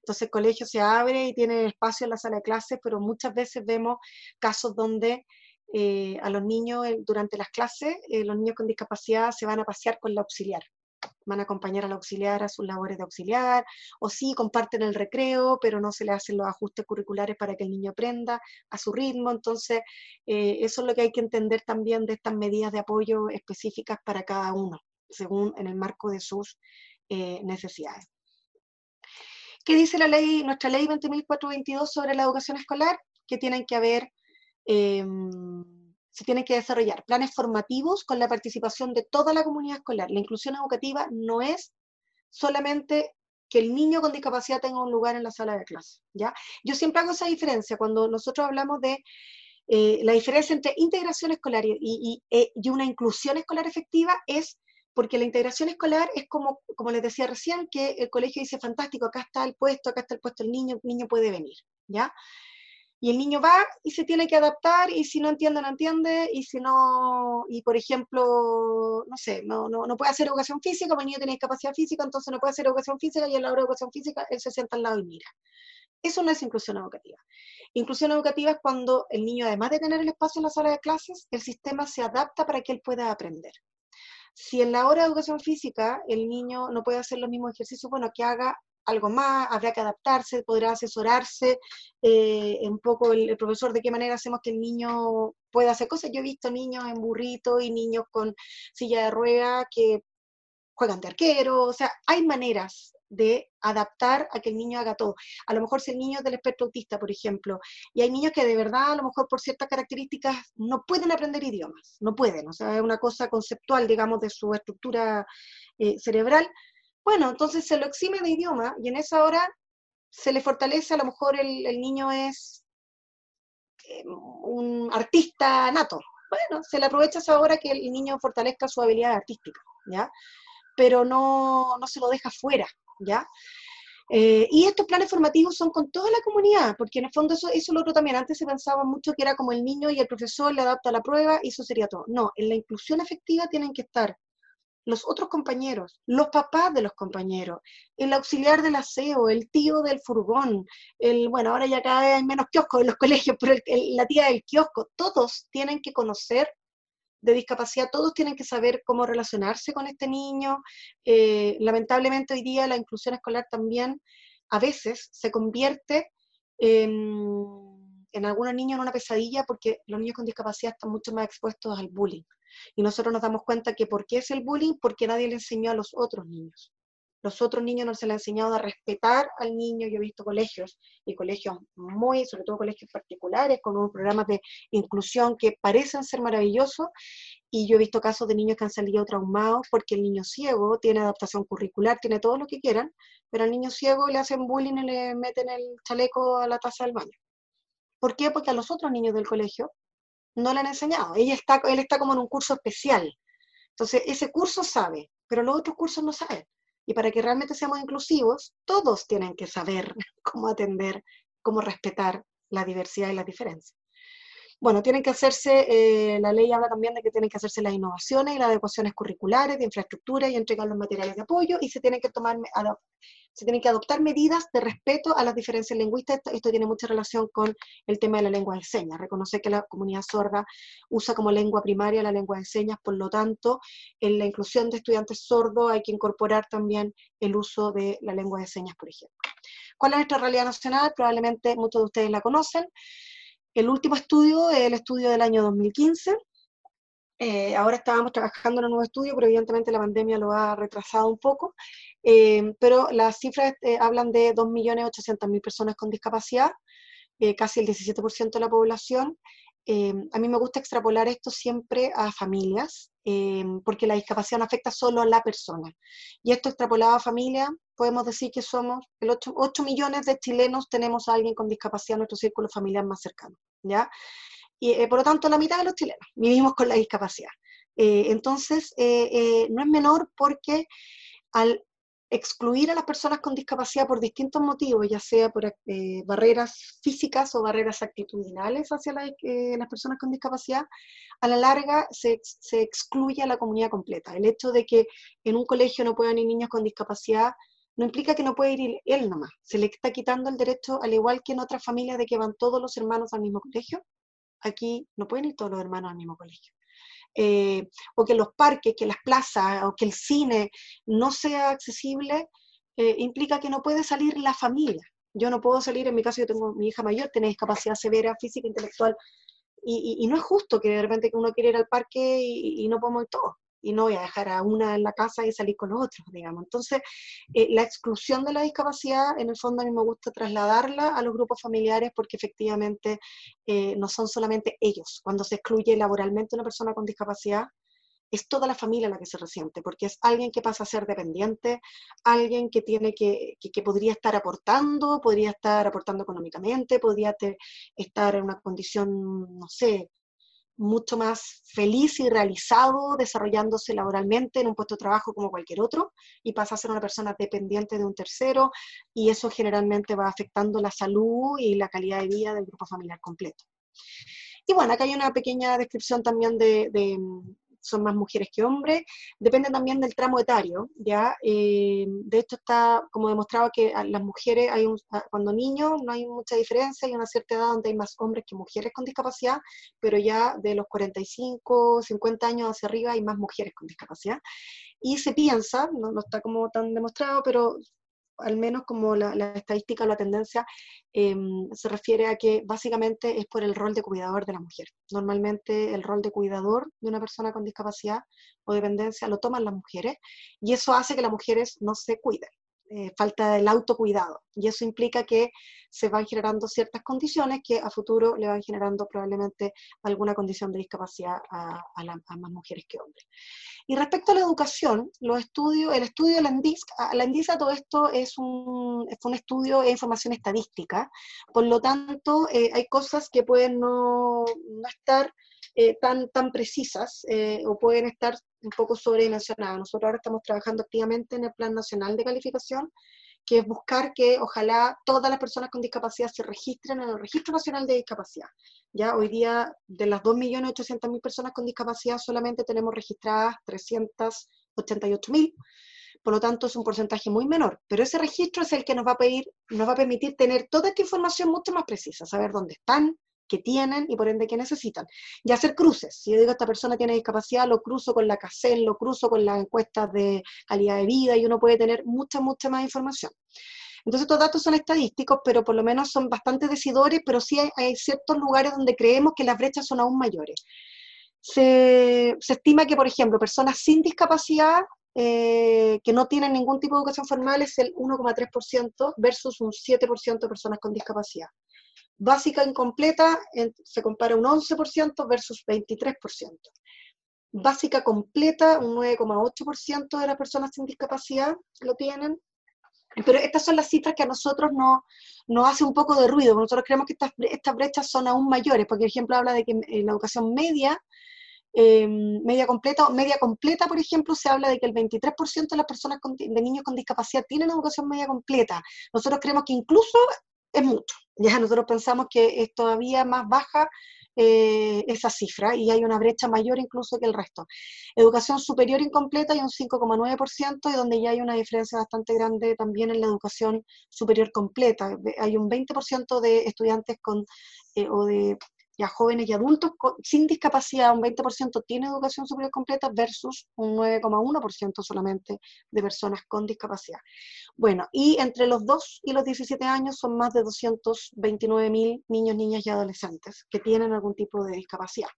Entonces el colegio se abre y tiene espacio en la sala de clases, pero muchas veces vemos casos donde eh, a los niños durante las clases, eh, los niños con discapacidad se van a pasear con la auxiliar, van a acompañar al auxiliar a sus labores de auxiliar, o sí comparten el recreo, pero no se le hacen los ajustes curriculares para que el niño aprenda a su ritmo. Entonces, eh, eso es lo que hay que entender también de estas medidas de apoyo específicas para cada uno, según en el marco de sus necesidades. ¿Qué dice la ley, nuestra ley 20.422 sobre la educación escolar? Que tienen que haber, em, se tienen que desarrollar planes formativos con la participación de toda la comunidad escolar. La inclusión educativa no es solamente que el niño con discapacidad tenga un lugar en la sala de clase, ¿ya? Yo siempre hago esa diferencia cuando nosotros hablamos de eh, la diferencia entre integración escolar eh, y, una inclusión escolar efectiva es porque la integración escolar es como, como les decía recién, que el colegio dice, fantástico, acá está el puesto, acá está el puesto el niño, el niño puede venir, ¿ya? Y el niño va y se tiene que adaptar y si no entiende, no entiende, y si no, y por ejemplo, no sé, no, no, no puede hacer educación física, porque el niño tiene discapacidad física, entonces no puede hacer educación física y en la hora de educación física él se sienta al lado y mira. Eso no es inclusión educativa. Inclusión educativa es cuando el niño, además de tener el espacio en la sala de clases, el sistema se adapta para que él pueda aprender. Si en la hora de educación física el niño no puede hacer los mismos ejercicios, bueno, que haga algo más, habrá que adaptarse, podrá asesorarse eh, un poco el, profesor de qué manera hacemos que el niño pueda hacer cosas. Yo he visto niños en burrito y niños con silla de rueda que juegan de arquero, o sea, hay maneras de adaptar a que el niño haga todo. A lo mejor si el niño es del espectro autista, por ejemplo, y hay niños que de verdad, a lo mejor por ciertas características, no pueden aprender idiomas, no pueden, o sea, es una cosa conceptual, digamos, de su estructura eh, cerebral, bueno, entonces se lo exime de idioma y en esa hora se le fortalece, a lo mejor el, niño es eh, un artista nato. Bueno, se le aprovecha esa hora que el niño fortalezca su habilidad artística, ¿ya? Pero no, no se lo deja fuera, ¿ya? Eh, y estos planes formativos son con toda la comunidad, porque en el fondo eso, eso es lo otro también. Antes se pensaba mucho que era como el niño y el profesor le adapta la prueba y eso sería todo. No, en la inclusión efectiva tienen que estar los otros compañeros, los papás de los compañeros, el auxiliar del aseo, el tío del furgón, el, bueno, ahora ya cada vez hay menos kioscos en los colegios, pero la tía del kiosco, todos tienen que conocer de discapacidad, todos tienen que saber cómo relacionarse con este niño. Eh, lamentablemente hoy día la inclusión escolar también a veces se convierte en, en algunos niños en una pesadilla porque los niños con discapacidad están mucho más expuestos al bullying. Y nosotros nos damos cuenta que ¿por qué es el bullying? Porque nadie le enseñó a los otros niños. Los otros niños no se les ha enseñado a respetar al niño. Yo he visto colegios y colegios muy, sobre todo colegios particulares, con unos programas de inclusión que parecen ser maravillosos. Y yo he visto casos de niños que han salido traumados porque el niño ciego tiene adaptación curricular, tiene todo lo que quieran, pero al niño ciego le hacen bullying y le meten el chaleco a la taza del baño. ¿Por qué? Porque a los otros niños del colegio no le han enseñado. Ella está, él está como en un curso especial. Entonces, ese curso sabe, pero los otros cursos no saben. Y para que realmente seamos inclusivos, todos tienen que saber cómo atender, cómo respetar la diversidad y las diferencias. Bueno, tienen que hacerse, eh, la ley habla también de que tienen que hacerse las innovaciones y las adecuaciones curriculares de infraestructura y entregar los materiales de apoyo y se tienen que tomar, se tienen que adoptar medidas de respeto a las diferencias lingüísticas. Esto, tiene mucha relación con el tema de la lengua de señas. Reconocer que la comunidad sorda usa como lengua primaria la lengua de señas, por lo tanto, en la inclusión de estudiantes sordos hay que incorporar también el uso de la lengua de señas, por ejemplo. ¿Cuál es nuestra realidad nacional? Probablemente muchos de ustedes la conocen. El último estudio es el estudio del año 2015. Eh, ahora estábamos trabajando en un nuevo estudio, pero evidentemente la pandemia lo ha retrasado un poco. Eh, pero las cifras eh, hablan de 2.800.000 personas con discapacidad, casi el 17% de la población. a mí me gusta extrapolar esto siempre a familias, porque la discapacidad no afecta solo a la persona. Y esto extrapolado a familias, podemos decir que somos el 8, 8 millones de chilenos tenemos a alguien con discapacidad en nuestro círculo familiar más cercano. ¿ya? Y eh, por lo tanto, la mitad de los chilenos vivimos con la discapacidad. Eh, entonces, eh, no es menor porque al excluir a las personas con discapacidad por distintos motivos, ya sea por barreras físicas o barreras actitudinales hacia las personas con discapacidad, a la larga se, se, excluye a la comunidad completa. El hecho de que en un colegio no puedan ir niños con discapacidad no implica que no puede ir él nomás. Se le está quitando el derecho, al igual que en otras familias, de que van todos los hermanos al mismo colegio. Aquí no pueden ir todos los hermanos al mismo colegio. Eh, o que los parques, que las plazas, o que el cine no sea accesible, eh, implica que no puede salir la familia. Yo no puedo salir, en mi caso yo tengo mi hija mayor, tiene discapacidad severa física, intelectual, y, no es justo que de repente uno quiere ir al parque y, y no podemos ir todos y no voy a dejar a una en la casa y salir con los otros, digamos. Entonces, eh, la exclusión de la discapacidad, en el fondo a mí me gusta trasladarla a los grupos familiares porque efectivamente eh, no son solamente ellos. Cuando se excluye laboralmente una persona con discapacidad, es toda la familia la que se resiente, porque es alguien que pasa a ser dependiente, alguien que tiene que, que, podría estar aportando, podría estar aportando económicamente, podría estar en una condición, no sé, mucho más feliz y realizado desarrollándose laboralmente en un puesto de trabajo como cualquier otro y pasa a ser una persona dependiente de un tercero y eso generalmente va afectando la salud y la calidad de vida del grupo familiar completo. Y bueno, acá hay una pequeña descripción también de, son más mujeres que hombres, depende también del tramo etario, ¿ya? Eh, de hecho está como demostrado que las mujeres, hay cuando niños no hay mucha diferencia, hay una cierta edad donde hay más hombres que mujeres con discapacidad, pero ya de los 45, 50 años hacia arriba hay más mujeres con discapacidad. Y se piensa, no, no está como tan demostrado, pero al menos como la, estadística o la tendencia em, se refiere a que básicamente es por el rol de cuidador de la mujer. Normalmente el rol de cuidador de una persona con discapacidad o dependencia lo toman las mujeres y eso hace que las mujeres no se cuiden. Eh, falta el autocuidado. Y eso implica que se van generando ciertas condiciones que a futuro le van generando probablemente alguna condición de discapacidad a, más mujeres que hombres. Y respecto a la educación, los estudios, el estudio de la ENDISA, la ENDISA todo esto es un, es un estudio de información estadística, por lo tanto eh, hay cosas que pueden no, no estar eh, tan, tan precisas eh, o pueden estar un poco sobredimensionadas. Nosotros ahora estamos trabajando activamente en el Plan Nacional de Calificación, que es buscar que ojalá todas las personas con discapacidad se registren en el Registro Nacional de Discapacidad. Ya hoy día, de las 2.800.000 personas con discapacidad, solamente tenemos registradas 388.000. Por lo tanto, es un porcentaje muy menor. Pero ese registro es el que nos va a, pedir, nos va a permitir tener toda esta información mucho más precisa, saber dónde están, que tienen y por ende que necesitan. Y hacer cruces. Si yo digo esta persona tiene discapacidad, lo cruzo con la CACEN, lo cruzo con las encuestas de calidad de vida y uno puede tener mucha, mucha más información. Entonces estos datos son estadísticos, pero por lo menos son bastante decidores, pero sí hay, ciertos lugares donde creemos que las brechas son aún mayores. Se, estima que, por ejemplo, personas sin discapacidad eh, que no tienen ningún tipo de educación formal es el 1,3% versus un 7% de personas con discapacidad. Básica incompleta se compara un 11% versus 23%. Básica completa, un 9,8% de las personas sin discapacidad lo tienen. Pero estas son las cifras que a nosotros nos no hace un poco de ruido. Nosotros creemos que estas, estas brechas son aún mayores, porque el ejemplo habla de que en la educación media, em, media completa media completa, por ejemplo, se habla de que el 23% de las personas de niños con discapacidad tienen educación media completa. Nosotros creemos que incluso es mucho. Ya nosotros pensamos que es todavía más baja eh, esa cifra y hay una brecha mayor incluso que el resto. Educación superior incompleta hay un 5,9% y donde ya hay una diferencia bastante grande también en la educación superior completa. Hay un 20% de estudiantes con, eh, o de ya jóvenes y adultos sin discapacidad, un 20% tiene educación superior completa versus un 9,1% solamente de personas con discapacidad. Bueno, y entre los 2 y los 17 años son más de 229 mil niños, niñas y adolescentes que tienen algún tipo de discapacidad.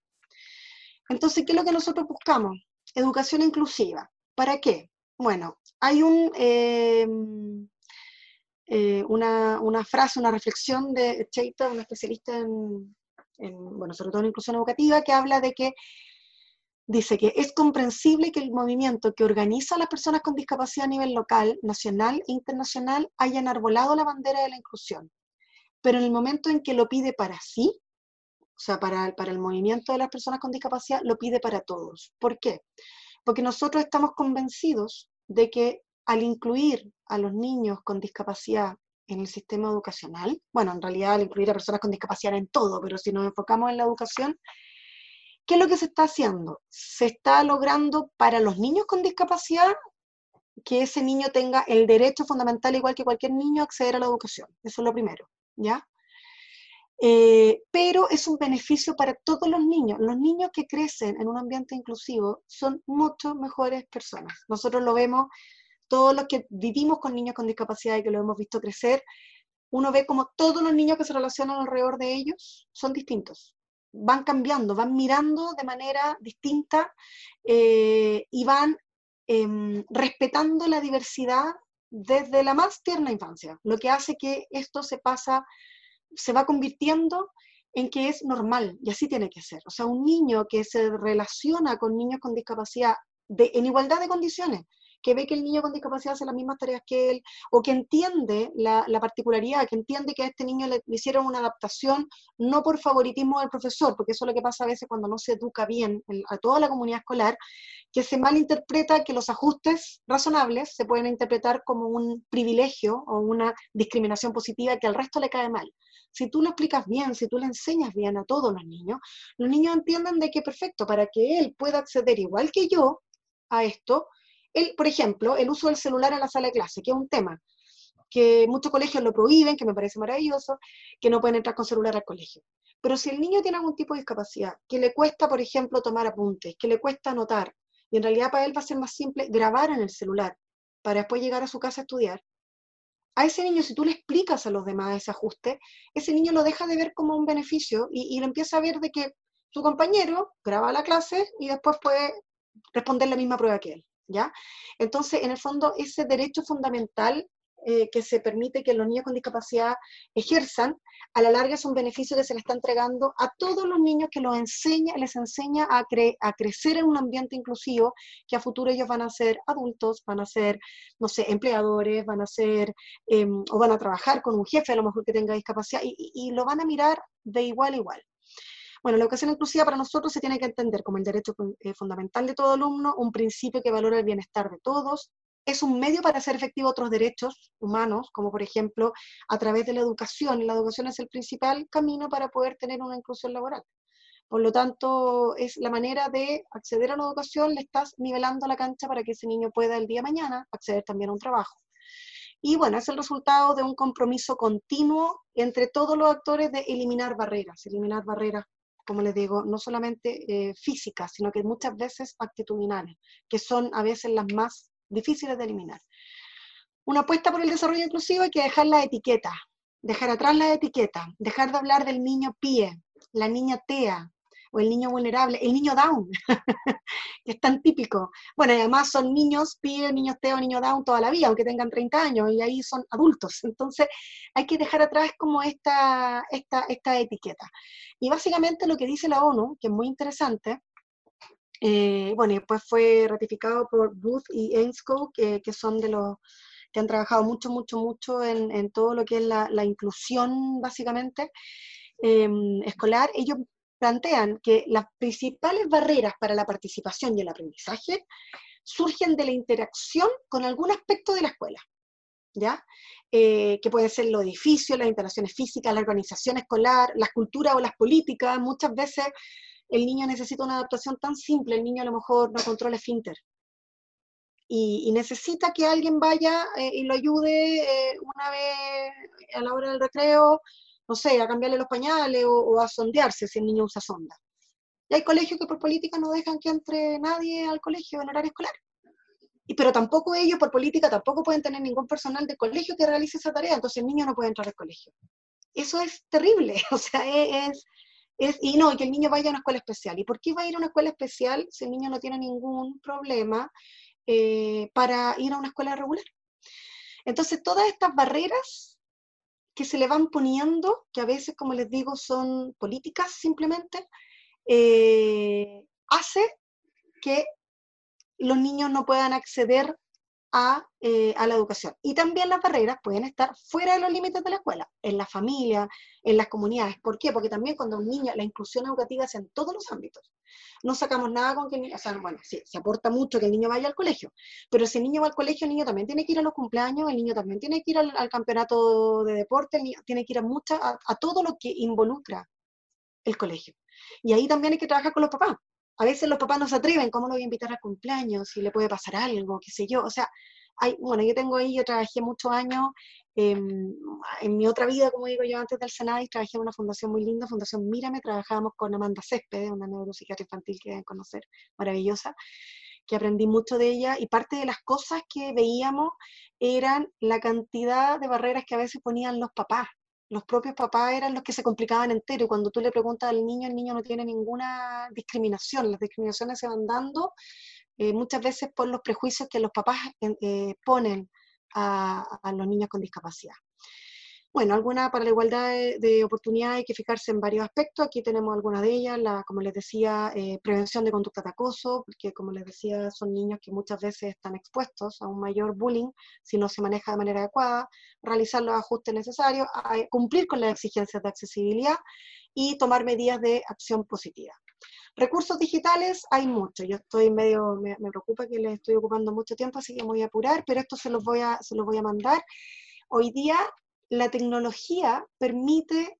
Entonces, ¿qué es lo que nosotros buscamos? Educación inclusiva. ¿Para qué? Bueno, hay un, em, eh, una, una, frase, una reflexión de Cheita, una especialista en, bueno, sobre todo en inclusión educativa, que habla de que dice que es comprensible que el movimiento que organiza a las personas con discapacidad a nivel local, nacional e internacional haya enarbolado la bandera de la inclusión, pero en el momento en que lo pide para sí, o sea, para, para el movimiento de las personas con discapacidad, lo pide para todos. ¿Por qué? Porque nosotros estamos convencidos de que al incluir a los niños con discapacidad en el sistema educacional, bueno, en realidad al incluir a personas con discapacidad en todo, pero si nos enfocamos en la educación, ¿qué es lo que se está haciendo? Se está logrando para los niños con discapacidad que ese niño tenga el derecho fundamental, igual que cualquier niño, a acceder a la educación. Eso es lo primero, ¿ya? Eh, pero es un beneficio para todos los niños. Los niños que crecen en un ambiente inclusivo son mucho mejores personas. Nosotros lo vemos todos los que vivimos con niños con discapacidad y que lo hemos visto crecer, uno ve como todos los niños que se relacionan alrededor de ellos son distintos. Van cambiando, van mirando de manera distinta eh, y van em, respetando la diversidad desde la más tierna infancia, lo que hace que esto se pasa, se va convirtiendo en que es normal y así tiene que ser. O sea, un niño que se relaciona con niños con discapacidad de, en igualdad de condiciones, que ve que el niño con discapacidad hace las mismas tareas que él, o que entiende la, particularidad, que entiende que a este niño le, hicieron una adaptación no por favoritismo del profesor, porque eso es lo que pasa a veces cuando no se educa bien a toda la comunidad escolar, que se malinterpreta que los ajustes razonables se pueden interpretar como un privilegio o una discriminación positiva que al resto le cae mal. Si tú lo explicas bien, si tú le enseñas bien a todos los niños, los niños entienden de que perfecto, para que él pueda acceder igual que yo a esto, el, por ejemplo, el uso del celular en la sala de clase, que es un tema que muchos colegios lo prohíben, que me parece maravilloso, que no pueden entrar con celular al colegio. Pero si el niño tiene algún tipo de discapacidad, que le cuesta, por ejemplo, tomar apuntes, que le cuesta anotar, y en realidad para él va a ser más simple grabar en el celular para después llegar a su casa a estudiar, a ese niño, si tú le explicas a los demás ese ajuste, ese niño lo deja de ver como un beneficio y, y lo empieza a ver de que su compañero graba la clase y después puede responder la misma prueba que él. ¿Ya? Entonces, en el fondo, ese derecho fundamental eh, que se permite que los niños con discapacidad ejerzan, a la larga es un beneficio que se le está entregando a todos los niños que los enseña, les enseña a, a crecer en un ambiente inclusivo, que a futuro ellos van a ser adultos, van a ser, no sé, empleadores, van a ser, em, o van a trabajar con un jefe a lo mejor que tenga discapacidad, y, y lo van a mirar de igual a igual. Bueno, la educación inclusiva para nosotros se tiene que entender como el derecho eh, fundamental de todo alumno, un principio que valora el bienestar de todos, es un medio para hacer efectivo otros derechos humanos, como por ejemplo a través de la educación. La educación es el principal camino para poder tener una inclusión laboral. Por lo tanto, es la manera de acceder a la educación, le estás nivelando la cancha para que ese niño pueda el día de mañana acceder también a un trabajo. Y bueno, es el resultado de un compromiso continuo entre todos los actores de eliminar barreras, eliminar barreras como les digo, no solamente eh, físicas, sino que muchas veces actitudinales, que son a veces las más difíciles de eliminar. Una apuesta por el desarrollo inclusivo hay que dejar la etiqueta, dejar atrás la etiqueta, dejar de hablar del niño PIE, la niña TEA, o el niño vulnerable, el niño down, que es tan típico. Bueno, además son niños, pide niños teo, niños down toda la vida, aunque tengan 30 años, y ahí son adultos. Entonces hay que dejar atrás como esta, esta, esta etiqueta. Y básicamente lo que dice la ONU, que es muy interesante, eh, bueno, y después fue ratificado por Booth y Ainscow, que, que, son de los que han trabajado mucho, mucho, mucho en, en todo lo que es la, la inclusión, básicamente, eh, escolar. Ellos plantean que las principales barreras para la participación y el aprendizaje surgen de la interacción con algún aspecto de la escuela, ¿ya? Eh, que puede ser los edificios, las instalaciones físicas, la organización escolar, las culturas o las políticas. Muchas veces el niño necesita una adaptación tan simple, el niño a lo mejor no controla finter. Y, necesita que alguien vaya eh, y lo ayude eh, una vez a la hora del recreo, no sé, a cambiarle los pañales o, a sondearse si el niño usa sonda. Y hay colegios que por política no dejan que entre nadie al colegio en horario escolar. Y, pero tampoco ellos, por política, tampoco pueden tener ningún personal de colegio que realice esa tarea, entonces el niño no puede entrar al colegio. Eso es terrible, o sea, es, es, y no, que el niño vaya a una escuela especial. ¿Y por qué va a ir a una escuela especial si el niño no tiene ningún problema eh, para ir a una escuela regular? Entonces, todas estas barreras que se le van poniendo, que a veces, como les digo, son políticas simplemente, eh, hace que los niños no puedan acceder eh, a, la educación. Y también las barreras pueden estar fuera de los límites de la escuela, en la familia, en las comunidades. ¿Por qué? Porque también cuando un niño, la inclusión educativa es en todos los ámbitos. No sacamos nada con que el niño, o sea, bueno, sí, se aporta mucho que el niño vaya al colegio, pero si el niño va al colegio, el niño también tiene que ir a los cumpleaños, el niño también tiene que ir al, campeonato de deporte, el tiene que ir a, mucha, a todo lo que involucra el colegio. Y ahí también hay que trabajar con los papás a veces los papás no se atreven, ¿cómo lo voy a invitar al cumpleaños? Si le puede pasar algo, qué sé yo. O sea, hay, bueno, yo tengo ahí, yo trabajé muchos años en mi otra vida, como digo yo, antes del Senado, trabajé en una fundación muy linda, Fundación Mírame, trabajábamos con Amanda Céspedes, una neuropsiquiatra infantil que deben conocer, maravillosa, que aprendí mucho de ella, y parte de las cosas que veíamos eran la cantidad de barreras que a veces ponían los papás los propios papás eran los que se complicaban entero. Y cuando tú le preguntas al niño, el niño no tiene ninguna discriminación. Las discriminaciones se van dando eh, muchas veces por los prejuicios que los papás eh, ponen a, los niños con discapacidad. Bueno, alguna para la igualdad de, oportunidad hay que fijarse en varios aspectos. Aquí tenemos algunas de ellas, la, como les decía, eh, prevención de conducta de acoso, porque como les decía, son niños que muchas veces están expuestos a un mayor bullying si no se maneja de manera adecuada, realizar los ajustes necesarios, cumplir con las exigencias de accesibilidad y tomar medidas de acción positiva. Recursos digitales hay mucho. Yo estoy medio, me, preocupa que les estoy ocupando mucho tiempo, así que me voy a apurar, pero esto se los voy a, se los voy a mandar. Hoy día la tecnología permite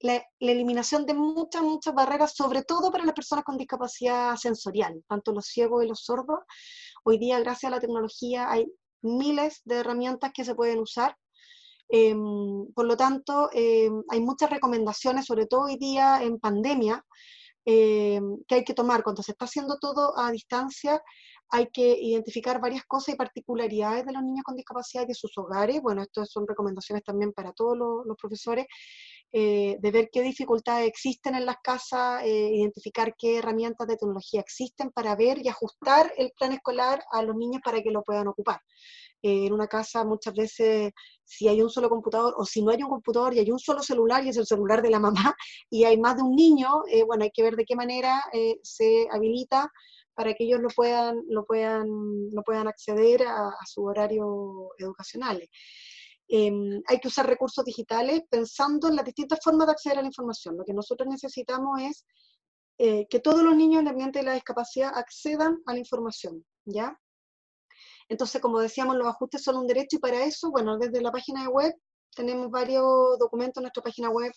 la, eliminación de muchas, muchas barreras, sobre todo para las personas con discapacidad sensorial, tanto los ciegos y los sordos. Hoy día, gracias a la tecnología, hay miles de herramientas que se pueden usar. Em, por lo tanto, em, hay muchas recomendaciones, sobre todo hoy día en pandemia, em, que hay que tomar cuando se está haciendo todo a distancia hay que identificar varias cosas y particularidades de los niños con discapacidad y de sus hogares. Bueno, estas son recomendaciones también para todos los, profesores, eh, de ver qué dificultades existen en las casas, eh, identificar qué herramientas de tecnología existen para ver y ajustar el plan escolar a los niños para que lo puedan ocupar. Eh, en una casa muchas veces si hay un solo computador o si no hay un computador y hay un solo celular y es el celular de la mamá y hay más de un niño, bueno, hay que ver de qué manera se habilita para que ellos lo puedan, lo puedan, lo puedan acceder a, su horario educacional. Em, hay que usar recursos digitales pensando en las distintas formas de acceder a la información. Lo que nosotros necesitamos es eh, que todos los niños en el ambiente de la discapacidad accedan a la información, ¿ya? Entonces, como decíamos, los ajustes son un derecho y para eso, bueno, desde la página de web tenemos varios documentos en nuestra página web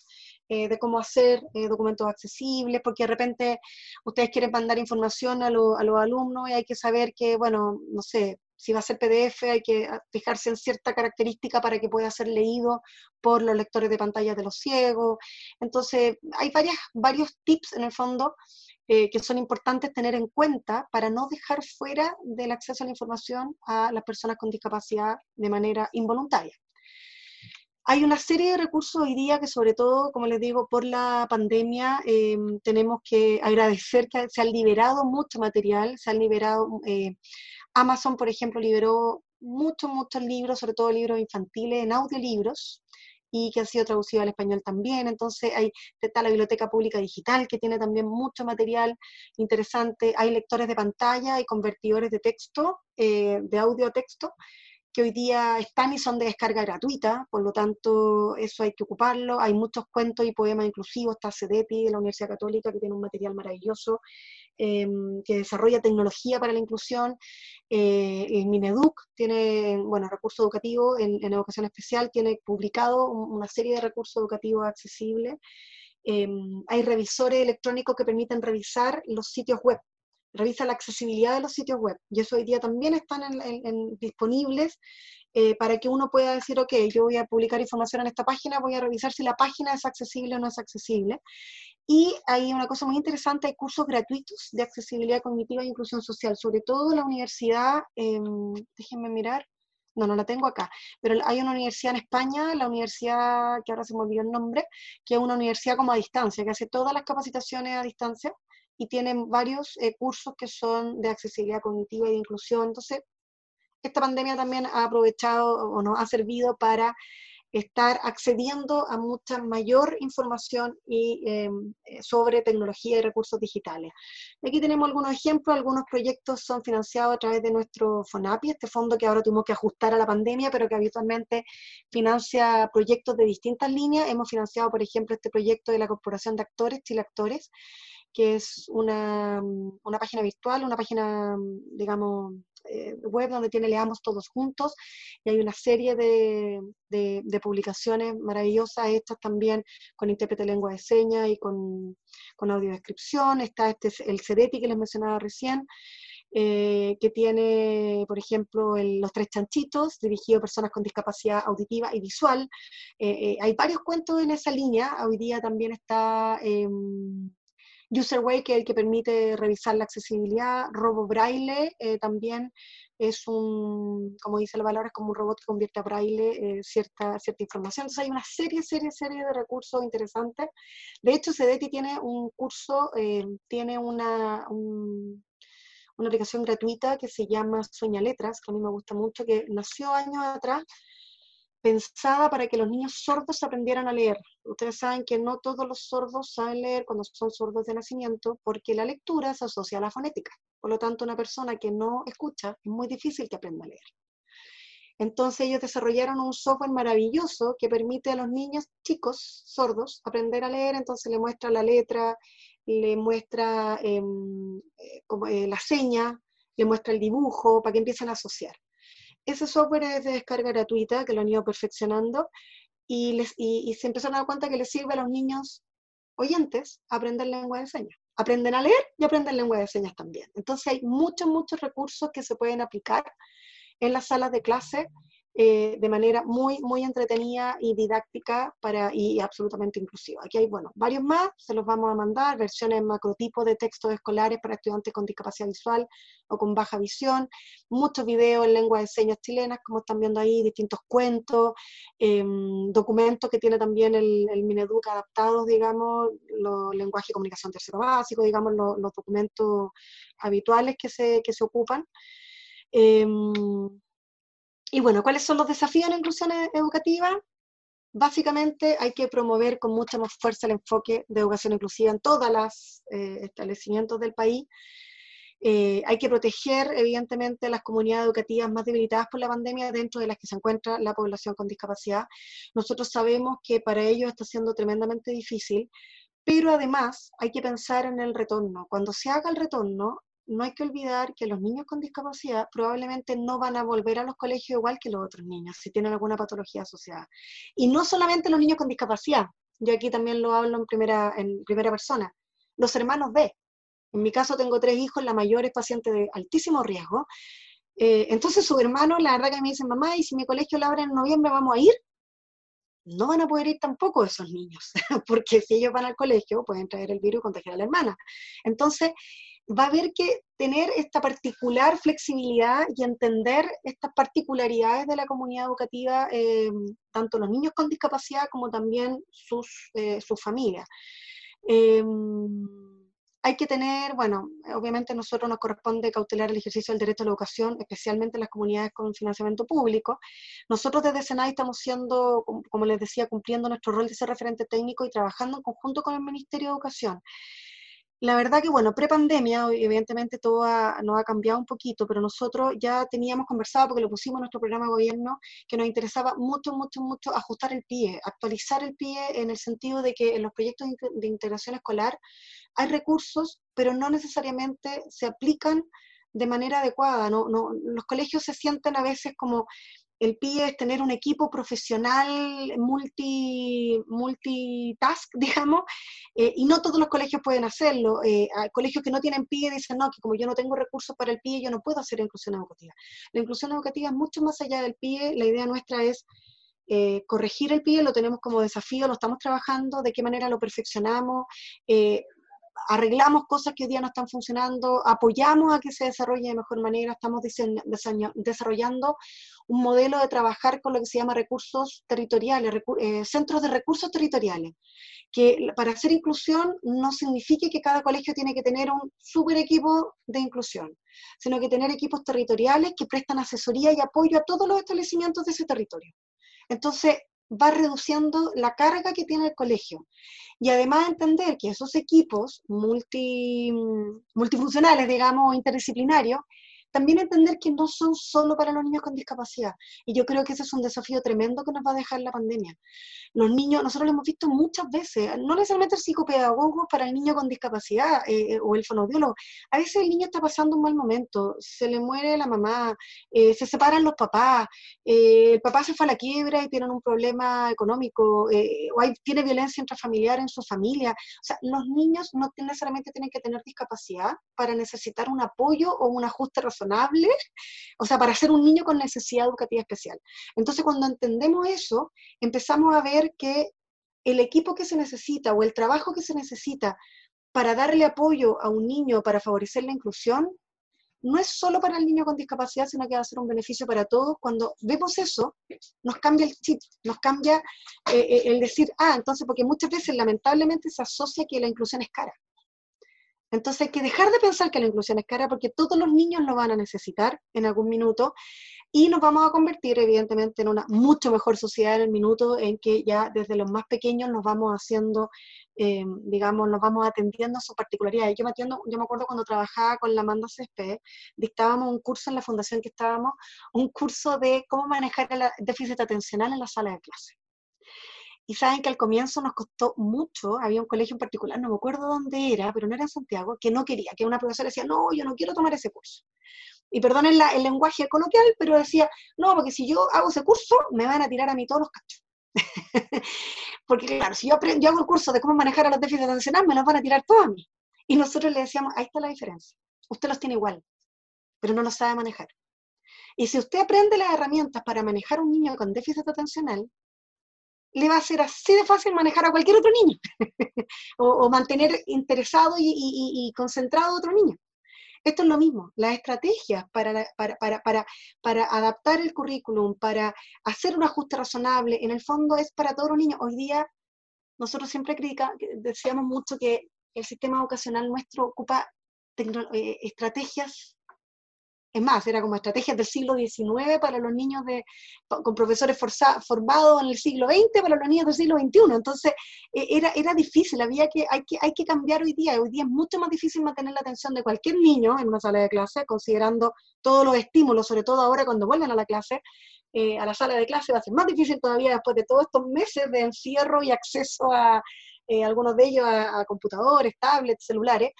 eh, de cómo hacer eh, documentos accesibles, porque de repente ustedes quieren mandar información a, los alumnos y hay que saber que, bueno, no sé, si va a ser PDF hay que fijarse en cierta característica para que pueda ser leído por los lectores de pantallas de los ciegos. Entonces, hay varias, varios tips en el fondo eh, que son importantes tener en cuenta para no dejar fuera del acceso a la información a las personas con discapacidad de manera involuntaria. Hay una serie de recursos hoy día que sobre todo, como les digo, por la pandemia em, tenemos que agradecer que se ha liberado mucho material, se han liberado, eh, Amazon por ejemplo liberó muchos, muchos libros, sobre todo libros infantiles en audiolibros, y que han sido traducidos al español también. Entonces hay, está la Biblioteca Pública Digital, que tiene también mucho material interesante. Hay lectores de pantalla y convertidores de texto, eh, de audio texto, que hoy día están y son de descarga gratuita, por lo tanto eso hay que ocuparlo. Hay muchos cuentos y poemas inclusivos, está CEDEPI de la Universidad Católica que tiene un material maravilloso, em, que desarrolla tecnología para la inclusión. Eh, el Mineduc tiene, bueno, recursos educativos en, educación especial, tiene publicado una serie de recursos educativos accesibles. Em, hay revisores electrónicos que permiten revisar los sitios web revisa la accesibilidad de los sitios web. Y eso hoy día también están disponibles eh, para que uno pueda decir, ok, yo voy a publicar información en esta página, voy a revisar si la página es accesible o no es accesible. Y hay una cosa muy interesante, hay cursos gratuitos de accesibilidad cognitiva e inclusión social, sobre todo la universidad, em, déjenme mirar, no, no la tengo acá, pero hay una universidad en España, la universidad, que ahora se me olvidó el nombre, que es una universidad como a distancia, que hace todas las capacitaciones a distancia, y tienen varios eh, cursos que son de accesibilidad cognitiva y de inclusión. Entonces, esta pandemia también ha aprovechado o nos ha servido para estar accediendo a mucha mayor información y, em, eh, sobre tecnología y recursos digitales. Aquí tenemos algunos ejemplos, algunos proyectos son financiados a través de nuestro FONAPI, este fondo que ahora tuvimos que ajustar a la pandemia, pero que habitualmente financia proyectos de distintas líneas. Hemos financiado, por ejemplo, este proyecto de la Corporación de Actores, Chile Actores, que es una, mm, una página virtual, una página, mm, digamos, eh, web donde tiene Leamos Todos Juntos, y hay una serie de, de, publicaciones maravillosas, estas también con intérprete de lengua de señas y con, con audiodescripción, está este, el CEDETI que les mencionaba recién, eh, que tiene, por ejemplo, Los Tres Chanchitos, dirigido a personas con discapacidad auditiva y visual. Eh, hay varios cuentos en esa línea. Hoy día también está em, UserWay, que es el que permite revisar la accesibilidad. Robo Braille eh, también es un, como dice la palabra, es como un robot que convierte a Braille eh, cierta, cierta información. Entonces hay una serie, serie, serie de recursos interesantes. De hecho, CEDETI tiene un curso, eh, tiene una, una aplicación gratuita que se llama Sueña Letras, que a mí me gusta mucho, que nació años atrás pensada para que los niños sordos aprendieran a leer. Ustedes saben que no todos los sordos saben leer cuando son sordos de nacimiento, porque la lectura se asocia a la fonética. Por lo tanto, una persona que no escucha es muy difícil que aprenda a leer. Entonces ellos desarrollaron un software maravilloso que permite a los niños chicos sordos aprender a leer, entonces le muestra la letra, le muestra em, eh, como, eh, la seña, le muestra el dibujo, para que empiecen a asociar. Ese software es de descarga gratuita, que lo han ido perfeccionando, y, les, y, se empezaron a dar cuenta que les sirve a los niños oyentes aprender lengua de señas. Aprenden a leer y aprenden lengua de señas también. Entonces hay muchos, muchos recursos que se pueden aplicar en las salas de clase eh, de manera muy, muy entretenida y didáctica para, y absolutamente inclusiva. Aquí hay, bueno, varios más, se los vamos a mandar, versiones macrotipo de textos escolares para estudiantes con discapacidad visual o con baja visión, muchos videos en lengua de señas chilenas, como están viendo ahí, distintos cuentos, em, documentos que tiene también el, el Mineduc adaptados, digamos, los lenguaje y comunicación tercero básico, digamos, los, los documentos habituales que se, que se ocupan. Em, y bueno, ¿cuáles son los desafíos en la inclusión e-, educativa? Básicamente hay que promover con mucha más fuerza el enfoque de educación inclusiva en todos los eh, establecimientos del país. Eh, hay que proteger, evidentemente, las comunidades educativas más debilitadas por la pandemia, dentro de las que se encuentra la población con discapacidad. Nosotros sabemos que para ellos está siendo tremendamente difícil, pero además hay que pensar en el retorno. Cuando se haga el retorno, no hay que olvidar que los niños con discapacidad probablemente no van a volver a los colegios igual que los otros niños, si tienen alguna patología asociada. Y no solamente los niños con discapacidad, yo aquí también lo hablo en primera, en primera persona, los hermanos B. En mi caso tengo tres hijos, la mayor es paciente de altísimo riesgo. Eh, entonces sus hermanos, la verdad que me dicen, mamá, ¿y si mi colegio lo abre en noviembre vamos a ir? No van a poder ir tampoco esos niños, porque si ellos van al colegio pueden traer el virus y contagiar a la hermana. Entonces, va a haber que tener esta particular flexibilidad y entender estas particularidades de la comunidad educativa, eh, tanto los niños con discapacidad como también sus, eh, familias. Eh, hay que tener, bueno, obviamente a nosotros nos corresponde cautelar el ejercicio del derecho a la educación, especialmente en las comunidades con financiamiento público. Nosotros desde Senai estamos siendo, como les decía, cumpliendo nuestro rol de ser referente técnico y trabajando en conjunto con el Ministerio de Educación. La verdad que, bueno, pre-pandemia, evidentemente todo nos ha cambiado un poquito, pero nosotros ya teníamos conversado, porque lo pusimos en nuestro programa de gobierno, que nos interesaba mucho, mucho, mucho ajustar el pie, actualizar el pie en el sentido de que en los proyectos de integración escolar hay recursos, pero no necesariamente se aplican de manera adecuada. No, no, los colegios se sienten a veces como el PIE es tener un equipo profesional multi, multitask, digamos, eh, y no todos los colegios pueden hacerlo. Eh, hay colegios que no tienen PIE dicen, no, que como yo no tengo recursos para el PIE, yo no puedo hacer inclusión educativa. La inclusión educativa es mucho más allá del PIE, la idea nuestra es eh, corregir el PIE, lo tenemos como desafío, lo estamos trabajando, de qué manera lo perfeccionamos, arreglamos cosas que hoy día no están funcionando, apoyamos a que se desarrolle de mejor manera, estamos desarrollando un modelo de trabajar con lo que se llama recursos territoriales, eh, centros de recursos territoriales, que para hacer inclusión no significa que cada colegio tiene que tener un super equipo de inclusión, sino que tener equipos territoriales que prestan asesoría y apoyo a todos los establecimientos de ese territorio. Entonces, va reduciendo la carga que tiene el colegio. Y además entender que esos equipos multi, multifuncionales, digamos, interdisciplinarios, también entender que no son solo para los niños con discapacidad. Y yo creo que ese es un desafío tremendo que nos va a dejar la pandemia. Los niños, nosotros lo hemos visto muchas veces, no necesariamente el psicopedagogo para el niño con discapacidad eh, o el fonoaudiólogo. A veces el niño está pasando un mal momento, se le muere la mamá, eh, se separan los papás, eh, el papá se fue a la quiebra y tienen un problema económico, o hay, tiene violencia intrafamiliar en su familia. O sea, los niños no necesariamente tienen que tener discapacidad para necesitar un apoyo o un ajuste razonable o sea, para ser un niño con necesidad educativa especial. Entonces, cuando entendemos eso, empezamos a ver que el equipo que se necesita o el trabajo que se necesita para darle apoyo a un niño, para favorecer la inclusión, no es solo para el niño con discapacidad, sino que va a ser un beneficio para todos. Cuando vemos eso, nos cambia el chip, nos cambia eh, eh, el decir, ah, entonces, porque muchas veces lamentablemente se asocia que la inclusión es cara. Entonces hay que dejar de pensar que la inclusión es cara porque todos los niños lo van a necesitar en algún minuto y nos vamos a convertir evidentemente en una mucho mejor sociedad en el minuto en que ya desde los más pequeños nos vamos haciendo, eh, digamos, nos vamos atendiendo a sus particularidades. Yo me, atiendo, yo me acuerdo cuando trabajaba con la Amanda Césped, dictábamos un curso en la fundación que estábamos, un curso de cómo manejar el déficit atencional en la sala de clase. Y saben que al comienzo nos costó mucho, había un colegio en particular, no me acuerdo dónde era, pero no era en Santiago, que no quería, que una profesora decía, no, yo no quiero tomar ese curso y perdonen el lenguaje coloquial, pero decía, no, porque si yo hago ese curso, me van a tirar a mí todos los cachos. porque claro, si yo, aprendo, hago el curso de cómo manejar a los déficits atencionales, me los van a tirar todos a mí. Y nosotros le decíamos, ahí está la diferencia. Usted los tiene igual, pero no los sabe manejar. Y si usted aprende las herramientas para manejar a un niño con déficit atencional, le va a ser así de fácil manejar a cualquier otro niño, o, mantener interesado y, concentrado a otro niño. Esto es lo mismo, las estrategias para, para, para, para, adaptar el currículum, para hacer un ajuste razonable, en el fondo es para todos los niños. Hoy día nosotros siempre decíamos mucho que el sistema educacional nuestro ocupa eh, estrategias es más, era como estrategias del siglo XIX para los niños de, con profesores formados en el siglo XX para los niños del siglo XXI. Entonces, e, era, era difícil, había que hay, que, hay que cambiar hoy día. Hoy día es mucho más difícil mantener la atención de cualquier niño en una sala de clase, considerando todos los estímulos, sobre todo ahora cuando vuelven a la clase, eh, a la sala de clase va a ser más difícil todavía después de todos estos meses de encierro y acceso a, eh, algunos de ellos a, computadores, tablets, celulares.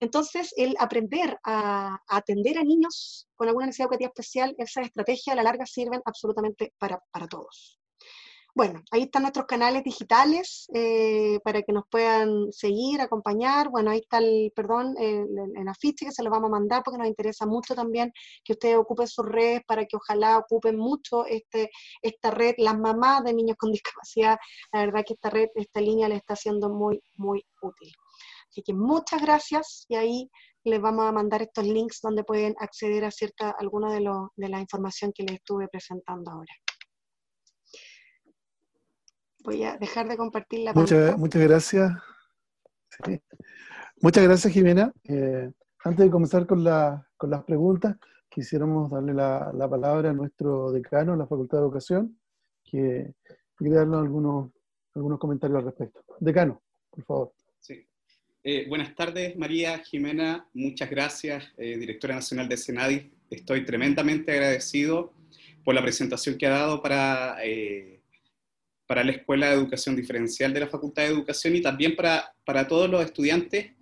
Entonces, el aprender a, atender a niños con alguna necesidad educativa especial, esas estrategias a la larga sirven absolutamente para, todos. Bueno, ahí están nuestros canales digitales eh, para que nos puedan seguir, acompañar. Bueno, ahí está el, perdón, el, afiche que se lo vamos a mandar porque nos interesa mucho también que ustedes ocupen sus redes para que ojalá ocupen mucho este, esta red, las mamás de niños con discapacidad. La verdad que esta red, esta línea les está siendo muy, muy útil. Así que muchas gracias y ahí les vamos a mandar estos links donde pueden acceder a cierta, alguna de, de la información que les estuve presentando ahora. Voy a dejar de compartir la muchas, Muchas gracias. Muchas gracias, Jimena. Eh, antes de comenzar con, la, con, las preguntas, quisiéramos darle la, la, palabra a nuestro decano de la Facultad de Educación, que quiere darnos algunos, algunos comentarios al respecto. Decano, por favor. Eh, buenas tardes, María Jimena. Muchas gracias, eh, directora nacional de Senadi. Estoy tremendamente agradecido por la presentación que ha dado para, eh, para la Escuela de Educación Diferencial de la Facultad de Educación y también para, para todos los estudiantes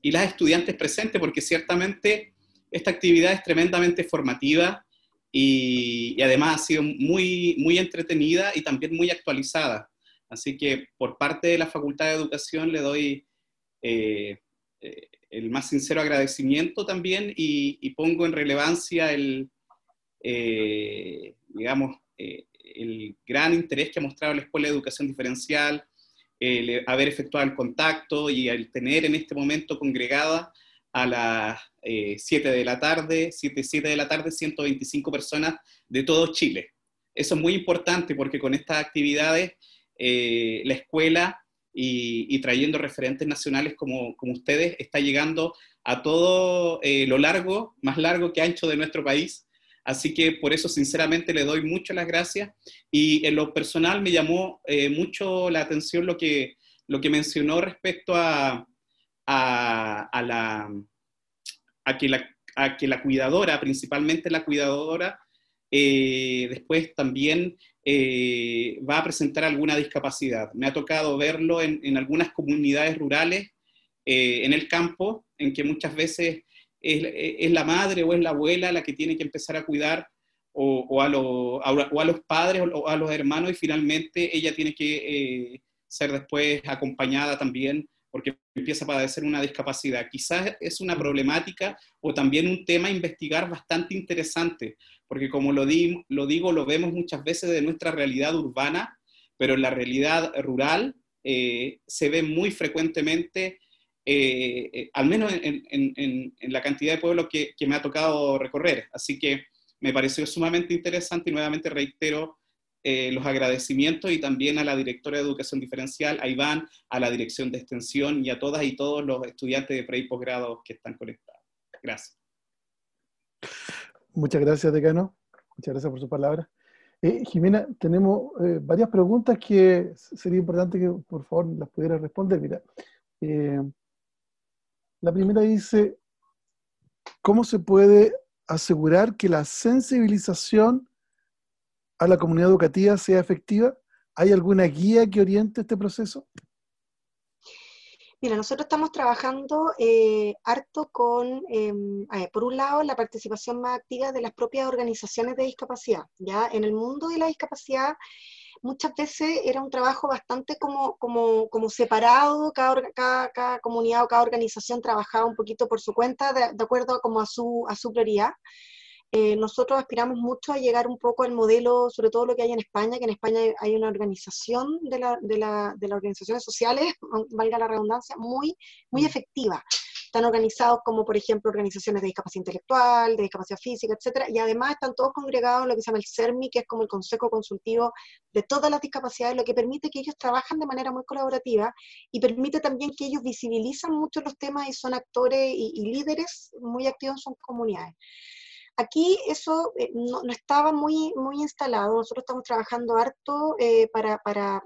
y las estudiantes presentes, porque ciertamente esta actividad es tremendamente formativa y, y, además ha sido muy, muy entretenida y también muy actualizada. Así que por parte de la Facultad de Educación le doy eh, eh, el más sincero agradecimiento también y, pongo en relevancia el, eh, digamos, el gran interés que ha mostrado la Escuela de Educación Diferencial, el haber efectuado el contacto y el tener en este momento congregada a las 7 de la tarde, 7, 7 de la tarde, 125 personas de todo Chile. Eso es muy importante porque con estas actividades la escuela y, trayendo referentes nacionales como, como, ustedes, está llegando a todo eh, lo largo, más largo que ancho de nuestro país. Así que por eso sinceramente le doy muchas las gracias y en lo personal me llamó eh, mucho la atención lo que, lo que mencionó respecto a, a, a la, a, que la, a que la cuidadora, principalmente la cuidadora, eh, después también eh, va a presentar alguna discapacidad. Me ha tocado verlo en, algunas comunidades rurales, eh, en el campo, en que muchas veces es, la madre o es la abuela la que tiene que empezar a cuidar o, a, los padres o a los hermanos y finalmente ella tiene que eh, ser después acompañada también porque empieza a padecer una discapacidad. Quizás es una problemática o también un tema a investigar bastante interesante, porque como lo, lo digo, lo vemos muchas veces de nuestra realidad urbana, pero en la realidad rural eh, se ve muy frecuentemente, eh, eh, al menos en, la cantidad de pueblos que, que, me ha tocado recorrer. Así que me pareció sumamente interesante y nuevamente reitero los agradecimientos y también a la directora de Educación Diferencial, a Iván, a la Dirección de Extensión y a todas y todos los estudiantes de pre y posgrado que están conectados. Gracias. Muchas gracias, decano. Muchas gracias por su palabra. Eh, Jimena, tenemos eh, varias preguntas que sería importante que por favor las pudiera responder. Mira, eh, la primera dice, ¿cómo se puede asegurar que la sensibilización a la comunidad educativa sea efectiva? ¿Hay alguna guía que oriente este proceso? Mira, nosotros estamos trabajando eh, harto con, em, por un lado, la participación más activa de las propias organizaciones de discapacidad. Ya en el mundo de la discapacidad, muchas veces era un trabajo bastante como, como, como separado, cada, cada, cada, comunidad o cada organización trabajaba un poquito por su cuenta, de, de acuerdo como a su, a su prioridad. Eh, nosotros aspiramos mucho a llegar un poco al modelo, sobre todo lo que hay en España, que en España hay una organización de, la, de, la, de las organizaciones sociales, valga la redundancia, muy, muy mm. efectiva. Están organizados como, por ejemplo, organizaciones de discapacidad intelectual, de discapacidad física, etcétera, y además están todos congregados en lo que se llama el CERMI, que es como el Consejo Consultivo de todas las discapacidades, lo que permite que ellos trabajan de manera muy colaborativa y permite también que ellos visibilizan mucho los temas y son actores y, y líderes muy activos en sus comunidades. Aquí eso eh, no, estaba muy, muy instalado. Nosotros estamos trabajando harto eh, para, para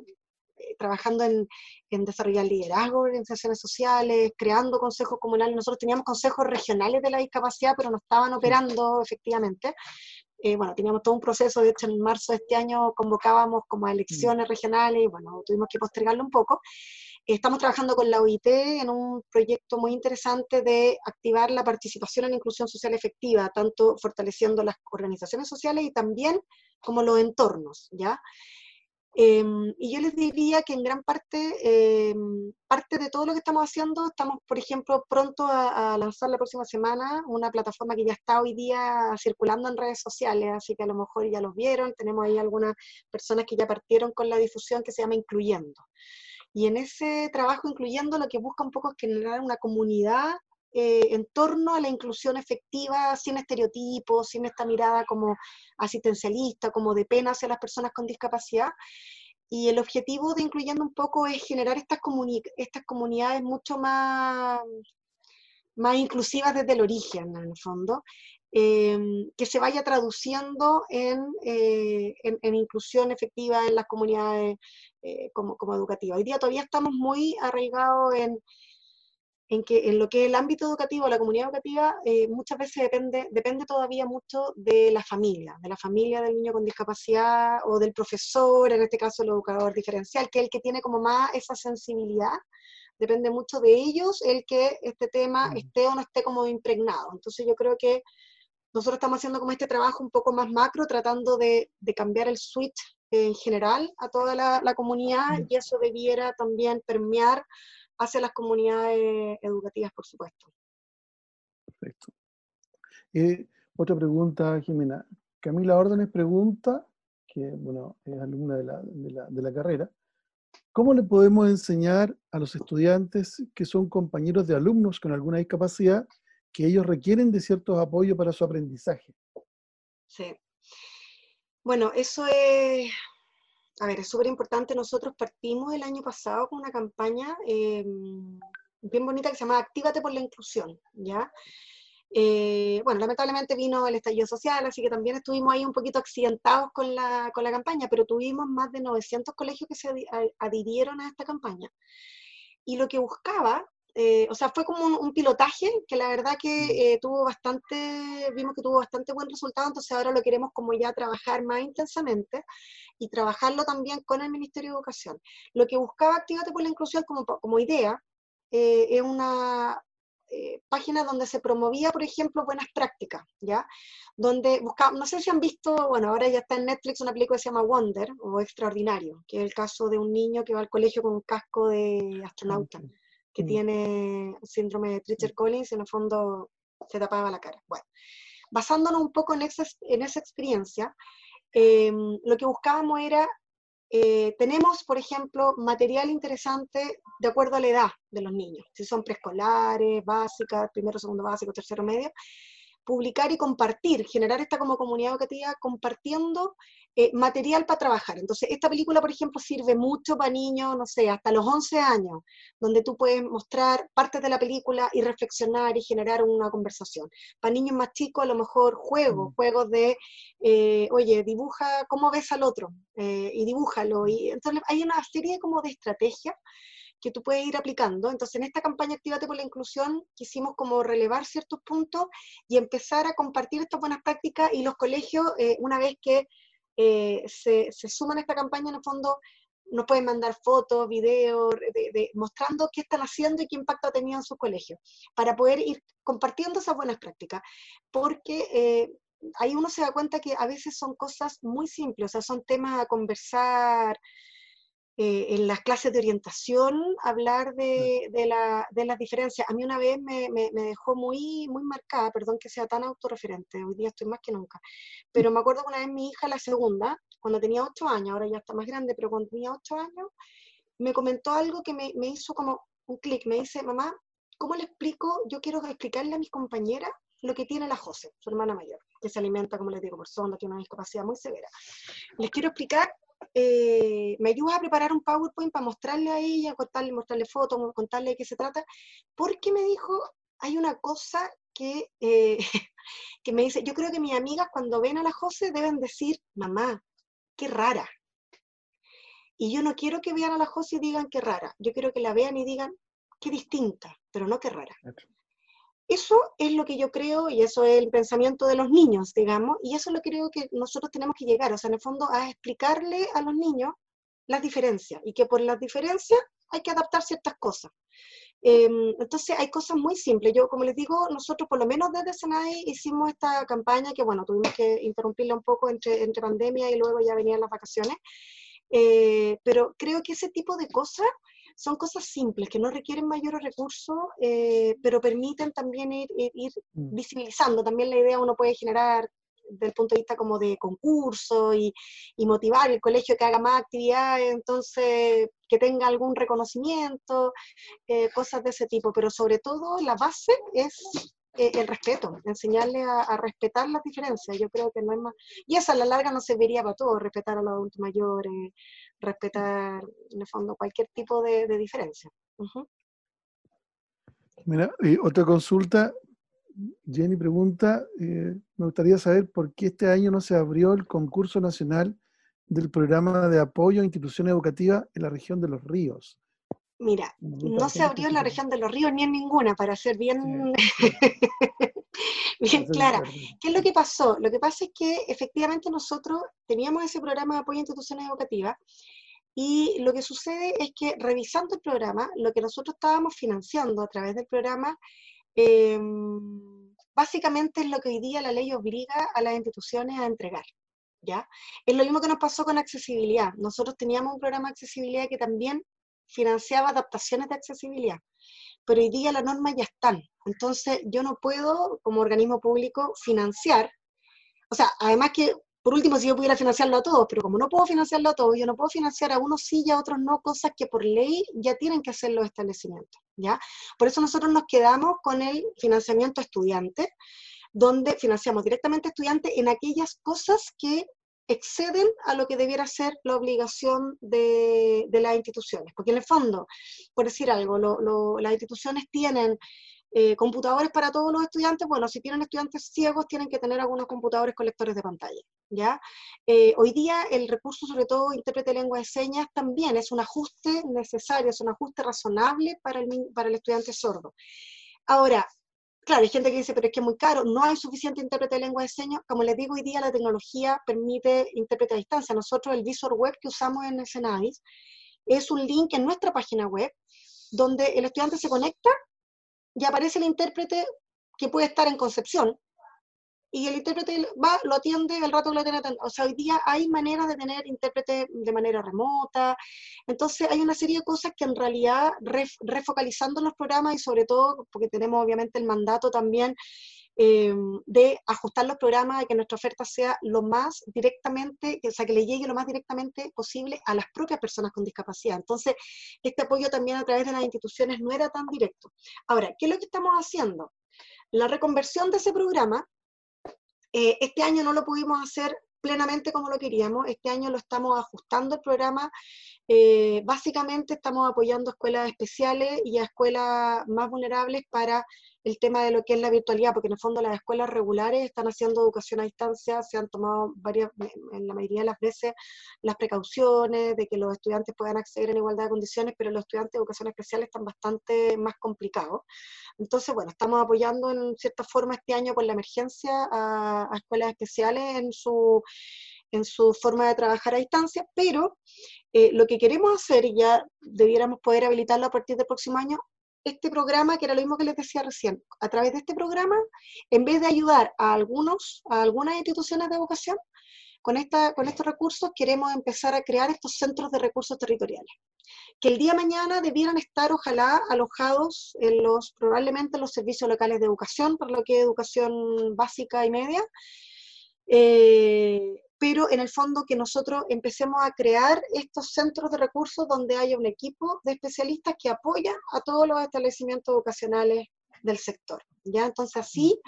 eh, trabajando en, en, desarrollar liderazgo, organizaciones sociales, creando consejos comunales. Nosotros teníamos consejos regionales de la discapacidad, pero no estaban operando efectivamente. bueno, teníamos todo un proceso, de hecho en marzo de este año convocábamos como a elecciones regionales y bueno, tuvimos que postergarlo un poco. Estamos trabajando con la OIT en un proyecto muy interesante de activar la participación en inclusión social efectiva, tanto fortaleciendo las organizaciones sociales y también como los entornos, ¿ya? Em, y yo les diría que en gran parte, em, parte de todo lo que estamos haciendo, estamos, por ejemplo, pronto a, a, lanzar la próxima semana una plataforma que ya está hoy día circulando en redes sociales, así que a lo mejor ya los vieron, tenemos ahí algunas personas que ya partieron con la difusión que se llama Incluyendo. Y en ese trabajo incluyendo lo que busca un poco es generar una comunidad eh, en torno a la inclusión efectiva, sin estereotipos, sin esta mirada como asistencialista, como de pena hacia las personas con discapacidad. Y el objetivo de incluyendo un poco es generar estas, comuni estas comunidades mucho más, más inclusivas desde el origen, en el fondo, eh, que se vaya traduciendo en, eh, en, en, inclusión efectiva en las comunidades eh, como, como educativa. Hoy día todavía estamos muy arraigados en, en, que, en lo que es el ámbito educativo, la comunidad educativa, eh, muchas veces depende, depende todavía mucho de la familia, de la familia del niño con discapacidad o del profesor, en este caso el educador diferencial, que es el que tiene como más esa sensibilidad. Depende mucho de ellos el que este tema esté o no esté como impregnado. Entonces yo creo que nosotros estamos haciendo como este trabajo un poco más macro, tratando de, de cambiar el switch en general a toda la, comunidad y eso debiera también permear hacia las comunidades educativas, por supuesto. Perfecto. Eh, otra pregunta, Jimena. Camila Órdenes pregunta, que bueno, es alumna de la, de, la, de la carrera, ¿cómo le podemos enseñar a los estudiantes que son compañeros de alumnos con alguna discapacidad que ellos requieren de ciertos apoyos para su aprendizaje? Sí. Bueno, eso es, a ver, es súper importante. Nosotros partimos el año pasado con una campaña eh, bien bonita que se llama Actívate por la Inclusión, ¿ya? Eh, bueno, lamentablemente vino el estallido social, así que también estuvimos ahí un poquito accidentados con la, con la campaña, pero tuvimos más de 900 colegios que se adhirieron a esta campaña. Y lo que buscaba eh, o sea, fue como un, pilotaje que la verdad que mm. eh, tuvo bastante, vimos que tuvo bastante buen resultado, entonces ahora lo queremos como ya trabajar más intensamente y trabajarlo también con el Ministerio de Educación. Lo que buscaba Activate por la Inclusión como, como idea eh, es una página donde se promovía, por ejemplo, buenas prácticas, ¿ya? Donde buscaba, no sé si han visto, bueno, ahora ya está en Netflix una película que se llama Wonder o Extraordinario, que es el caso de un niño que va al colegio con un casco de astronauta que mm. tiene síndrome de Treacher Collins en el fondo se tapaba la cara. Bueno, basándonos un poco en esa, en esa experiencia, em, lo que buscábamos era, eh, tenemos, por ejemplo, material interesante de acuerdo a la edad de los niños, si son preescolares, básicas, primero, segundo básico, tercero medio, publicar y compartir, generar esta como comunidad educativa compartiendo eh, material para trabajar. Entonces, esta película, por ejemplo, sirve mucho para niños, no sé, hasta los 11 años, donde tú puedes mostrar partes de la película y reflexionar y generar una conversación. Para niños más chicos, a lo mejor juegos, mm. juegos de, eh, oye, dibuja cómo ves al otro eh, y dibújalo. Y, entonces, hay una serie como de estrategias que tú puedes ir aplicando. Entonces, en esta campaña Actívate por la Inclusión quisimos como relevar ciertos puntos y empezar a compartir estas buenas prácticas y los colegios, una vez que eh, se, suman a esta campaña, en el fondo nos pueden mandar fotos, videos, de, mostrando qué están haciendo y qué impacto ha tenido en sus colegios, para poder ir compartiendo esas buenas prácticas, porque eh, ahí uno se da cuenta que a veces son cosas muy simples, o sea, son temas a conversar, eh, en las clases de orientación hablar de, de, la, de, las diferencias. A mí una vez me, me, dejó muy, muy marcada, perdón que sea tan autorreferente, hoy día estoy más que nunca, pero me acuerdo que una vez mi hija, la segunda, cuando tenía ocho años, ahora ya está más grande, pero cuando tenía ocho años, me comentó algo que me, me hizo como un clic, me dice, mamá, ¿cómo le explico? Yo quiero explicarle a mis compañeras lo que tiene la José, su hermana mayor, que se alimenta, como les digo, por sonda, tiene una discapacidad muy severa. Les quiero explicar eh, me ayudas a preparar un PowerPoint para mostrarle a ella, contarle, mostrarle fotos, contarle de qué se trata, porque me dijo, hay una cosa que, eh, que me dice, yo creo que mis amigas cuando ven a la José deben decir, mamá, qué rara. Y yo no quiero que vean a la José y digan qué rara, yo quiero que la vean y digan qué distinta, pero no qué rara. Eso es lo que yo creo y eso es el pensamiento de los niños, digamos, y eso es lo que creo que nosotros tenemos que llegar, o sea, en el fondo, a explicarle a los niños las diferencias y que por las diferencias hay que adaptar ciertas cosas. Em, entonces hay cosas muy simples. Yo, como les digo, nosotros por lo menos desde Senai hicimos esta campaña que, bueno, tuvimos que interrumpirla un poco entre, entre pandemia y luego ya venían las vacaciones. Eh, pero creo que ese tipo de cosas son cosas simples que no requieren mayores recursos, eh, pero permiten también ir, mm. visibilizando. También la idea uno puede generar desde el punto de vista como de concurso y, motivar el colegio que haga más actividades, entonces que tenga algún reconocimiento, eh, cosas de ese tipo. Pero sobre todo la base es eh, el respeto, enseñarle a, respetar las diferencias. Yo creo que no es más. Y eso a la larga no serviría para todo, respetar a los adultos mayores, respetar, en el fondo, cualquier tipo de, diferencia. Mira, otra consulta. Jenny pregunta, eh, me gustaría saber por qué este año no se abrió el concurso nacional del programa de apoyo a instituciones educativas en la región de los ríos. Mira, no se abrió en la región de los ríos ni en ninguna, para ser bien, bien clara. ¿Qué es lo que pasó? Lo que pasa es que efectivamente nosotros teníamos ese programa de apoyo a instituciones educativas y lo que sucede es que revisando el programa, lo que nosotros estábamos financiando a través del programa, em, básicamente es lo que hoy día la ley obliga a las instituciones a entregar. ¿ya? Es lo mismo que nos pasó con accesibilidad. Nosotros teníamos un programa de accesibilidad que también financiaba adaptaciones de accesibilidad, pero hoy día las normas ya están. Entonces yo no puedo, como organismo público, financiar. O sea, además que, por último, si yo pudiera financiarlo a todos, pero como no puedo financiarlo a todos, yo no puedo financiar a unos sí y a otros no, cosas que por ley ya tienen que hacer los establecimientos. ¿ya? Por eso nosotros nos quedamos con el financiamiento estudiante, donde financiamos directamente estudiantes en aquellas cosas que exceden a lo que debiera ser la obligación de, las instituciones. Porque en el fondo, por decir algo, las instituciones tienen eh, computadores para todos los estudiantes, bueno, si tienen estudiantes ciegos, tienen que tener algunos computadores con lectores de pantalla, ¿ya? Eh, hoy día el recurso, sobre todo intérprete de lengua de señas, también es un ajuste necesario, es un ajuste razonable para el, para el estudiante sordo. Ahora, Claro, hay gente que dice, pero es que es muy caro, no hay suficiente intérprete de lengua de señas. Como les digo, hoy día la tecnología permite intérprete a distancia. Nosotros el visor web que usamos en Senadis es un link en nuestra página web donde el estudiante se conecta y aparece el intérprete que puede estar en Concepción, y el intérprete va, lo atiende el rato que lo tiene O sea, hoy día hay maneras de tener intérprete de manera remota. Entonces, hay una serie de cosas que en realidad, refocalizando los programas y sobre todo, porque tenemos obviamente el mandato también eh, de ajustar los programas, de que nuestra oferta sea lo más directamente, o sea, que le llegue lo más directamente posible a las propias personas con discapacidad. Entonces, este apoyo también a través de las instituciones no era tan directo. Ahora, ¿qué es lo que estamos haciendo? La reconversión de ese programa, eh, este año no lo pudimos hacer plenamente como lo queríamos. Este año lo estamos ajustando el programa. Eh, básicamente estamos apoyando a escuelas especiales y a escuelas más vulnerables para el tema de lo que es la virtualidad, porque en el fondo las escuelas regulares están haciendo educación a distancia, se han tomado varias, en la mayoría de las veces las precauciones de que los estudiantes puedan acceder en igualdad de condiciones, pero los estudiantes de educación especial están bastante más complicados. Entonces, bueno, estamos apoyando en cierta forma este año con la emergencia a, escuelas especiales en su, en su forma de trabajar a distancia, pero eh, lo que queremos hacer, y ya debiéramos poder habilitarlo a partir del próximo año, este programa, que era lo mismo que les decía recién, a través de este programa, en vez de ayudar a algunos, a algunas instituciones de educación, con, esta, con estos recursos queremos empezar a crear estos centros de recursos territoriales, que el día de mañana debieran estar, ojalá, alojados en los, probablemente en los servicios locales de educación, por lo que es educación básica y media, eh, pero en el fondo que nosotros empecemos a crear estos centros de recursos donde haya un equipo de especialistas que apoyan a todos los establecimientos educacionales del sector. ¿ya? Entonces así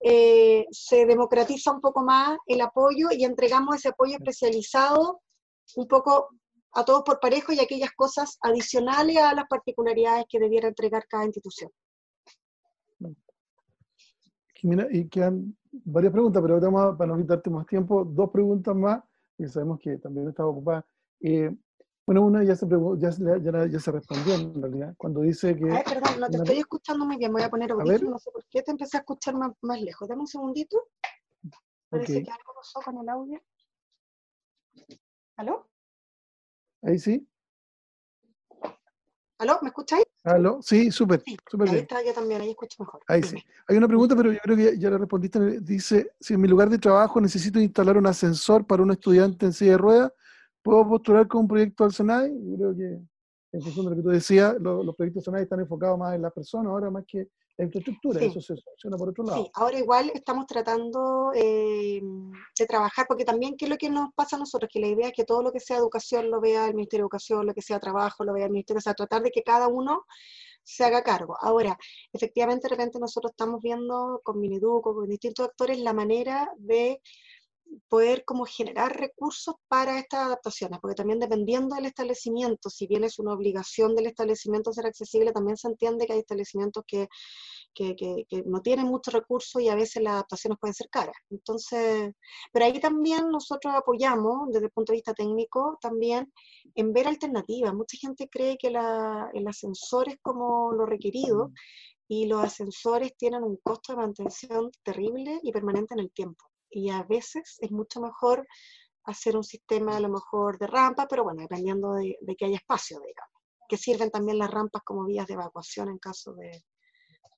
eh, se democratiza un poco más el apoyo y entregamos ese apoyo especializado un poco a todos por parejo y aquellas cosas adicionales a las particularidades que debiera entregar cada institución. Y quedan varias preguntas, pero vamos para no quitarte más tiempo, dos preguntas más, porque sabemos que también estaba ocupada. Eh, bueno, una ya se, ya, ya, ya, se respondió en realidad, cuando dice que... Ay, perdón, no te estoy escuchando muy bien, voy a poner audífono, no sé por qué te empecé a escuchar más, más lejos. Dame un segundito. Parece que algo pasó con el audio. ¿Aló? Ahí sí. ¿Aló? ¿Me escucháis? ¿Aló? Sí, súper. Sí, súper ahí está, yo también, ahí escucho mejor. Ahí sí. Hay una pregunta, pero yo creo que ya, la respondiste. Dice, si en mi lugar de trabajo necesito instalar un ascensor para un estudiante en silla de ruedas, ¿puedo postular con un proyecto al SENAI? Yo creo que, en función de lo que tú decías, los proyectos SENAI están enfocados más en las personas ahora más que la infraestructura, eso se soluciona por otro lado. Sí, ahora igual estamos tratando eh, de trabajar, porque también, ¿qué es lo que nos pasa a nosotros? Que la idea es que todo lo que sea educación lo vea el Ministerio de Educación, lo que sea trabajo lo vea el Ministerio, o sea, tratar de que cada uno se haga cargo. Ahora, efectivamente, de repente nosotros estamos viendo con Miniduco, con distintos actores, la manera de poder como generar recursos para estas adaptaciones, porque también dependiendo del establecimiento, si bien es una obligación del establecimiento ser accesible, también se entiende que hay establecimientos que, que, que, no tienen muchos recursos y a veces las adaptaciones pueden ser caras. Entonces, pero ahí también nosotros apoyamos desde el punto de vista técnico también en ver alternativas. Mucha gente cree que la, el ascensor es como lo requerido y los ascensores tienen un costo de mantención terrible y permanente en el tiempo y a veces es mucho mejor hacer un sistema a lo mejor de rampa, pero bueno, dependiendo de, que haya espacio, digamos, que sirven también las rampas como vías de evacuación en caso de,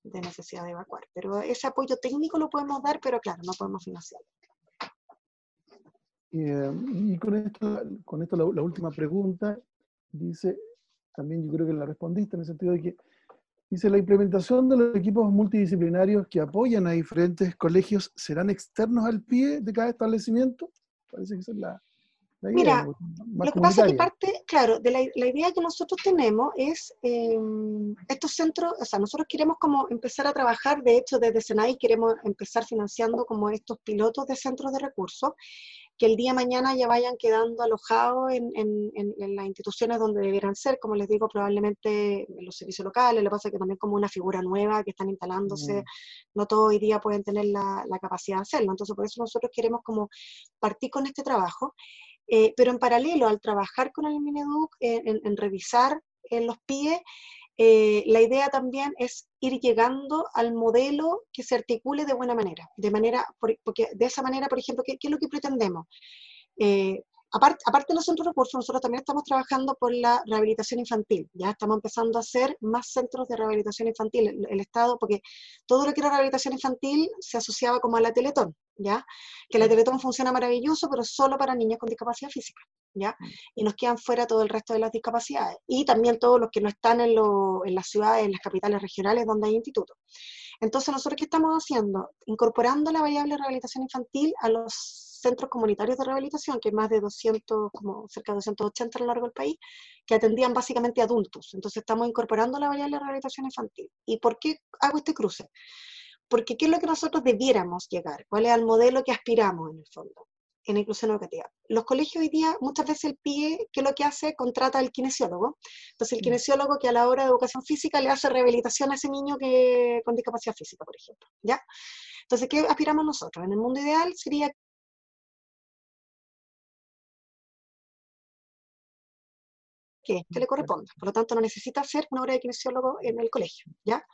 necesidad de evacuar. Pero ese apoyo técnico lo podemos dar, pero claro, no podemos financiar. Eh, y con esto, con esto la, última pregunta, dice, también yo creo que la respondiste en el sentido de que Dice, la implementación de los equipos multidisciplinarios que apoyan a diferentes colegios serán externos al pie de cada establecimiento. Parece que esa es la, idea. Mira, lo que pasa es que parte, claro, de la, la idea que nosotros tenemos es em, estos centros, o sea, nosotros queremos como empezar a trabajar, de hecho desde Senai queremos empezar financiando como estos pilotos de centros de recursos que el día de mañana ya vayan quedando alojados en, las instituciones donde debieran ser, como les digo, probablemente en los servicios locales, lo que pasa es que también como una figura nueva que están instalándose, mm. no todo hoy día pueden tener la, capacidad de hacerlo, entonces por eso nosotros queremos como partir con este trabajo, eh, pero en paralelo al trabajar con el Mineduc, en, revisar en los pies, eh, la idea también es ir llegando al modelo que se articule de buena manera, de manera, porque de esa manera, por ejemplo, ¿qué, es lo que pretendemos? Eh, aparte, aparte de los centros de recursos, nosotros también estamos trabajando por la rehabilitación infantil, ya estamos empezando a hacer más centros de rehabilitación infantil, el, Estado, porque todo lo que era rehabilitación infantil se asociaba como a la Teletón, ¿ya? Que la Teletón funciona maravilloso, pero solo para niños con discapacidad física. Mm. Y nos quedan fuera todo el resto de las discapacidades. Y también todos los que no están en, las ciudades, en las capitales regionales donde hay institutos. Entonces, nosotros qué estamos haciendo? Incorporando la variable de rehabilitación infantil a los centros comunitarios de rehabilitación, que hay más de 200, como cerca de 280 a lo largo del país, que atendían básicamente adultos. Entonces, estamos incorporando la variable de rehabilitación infantil. ¿Y por qué hago este cruce? Porque ¿qué es lo que nosotros debiéramos llegar? ¿Cuál es el modelo que aspiramos en el fondo? En inclusión educativa. Los colegios hoy día, muchas veces el PIE, ¿qué es lo que hace? Contrata al kinesiólogo. Entonces, el mm. kinesiólogo que a la hora de educación física le hace rehabilitación a ese niño que, con discapacidad física, por ejemplo. ¿ya? Entonces, ¿qué aspiramos nosotros? En el mundo ideal sería que, que le corresponda. Por lo tanto, no necesita hacer una hora de kinesiólogo en el colegio. ¿ya?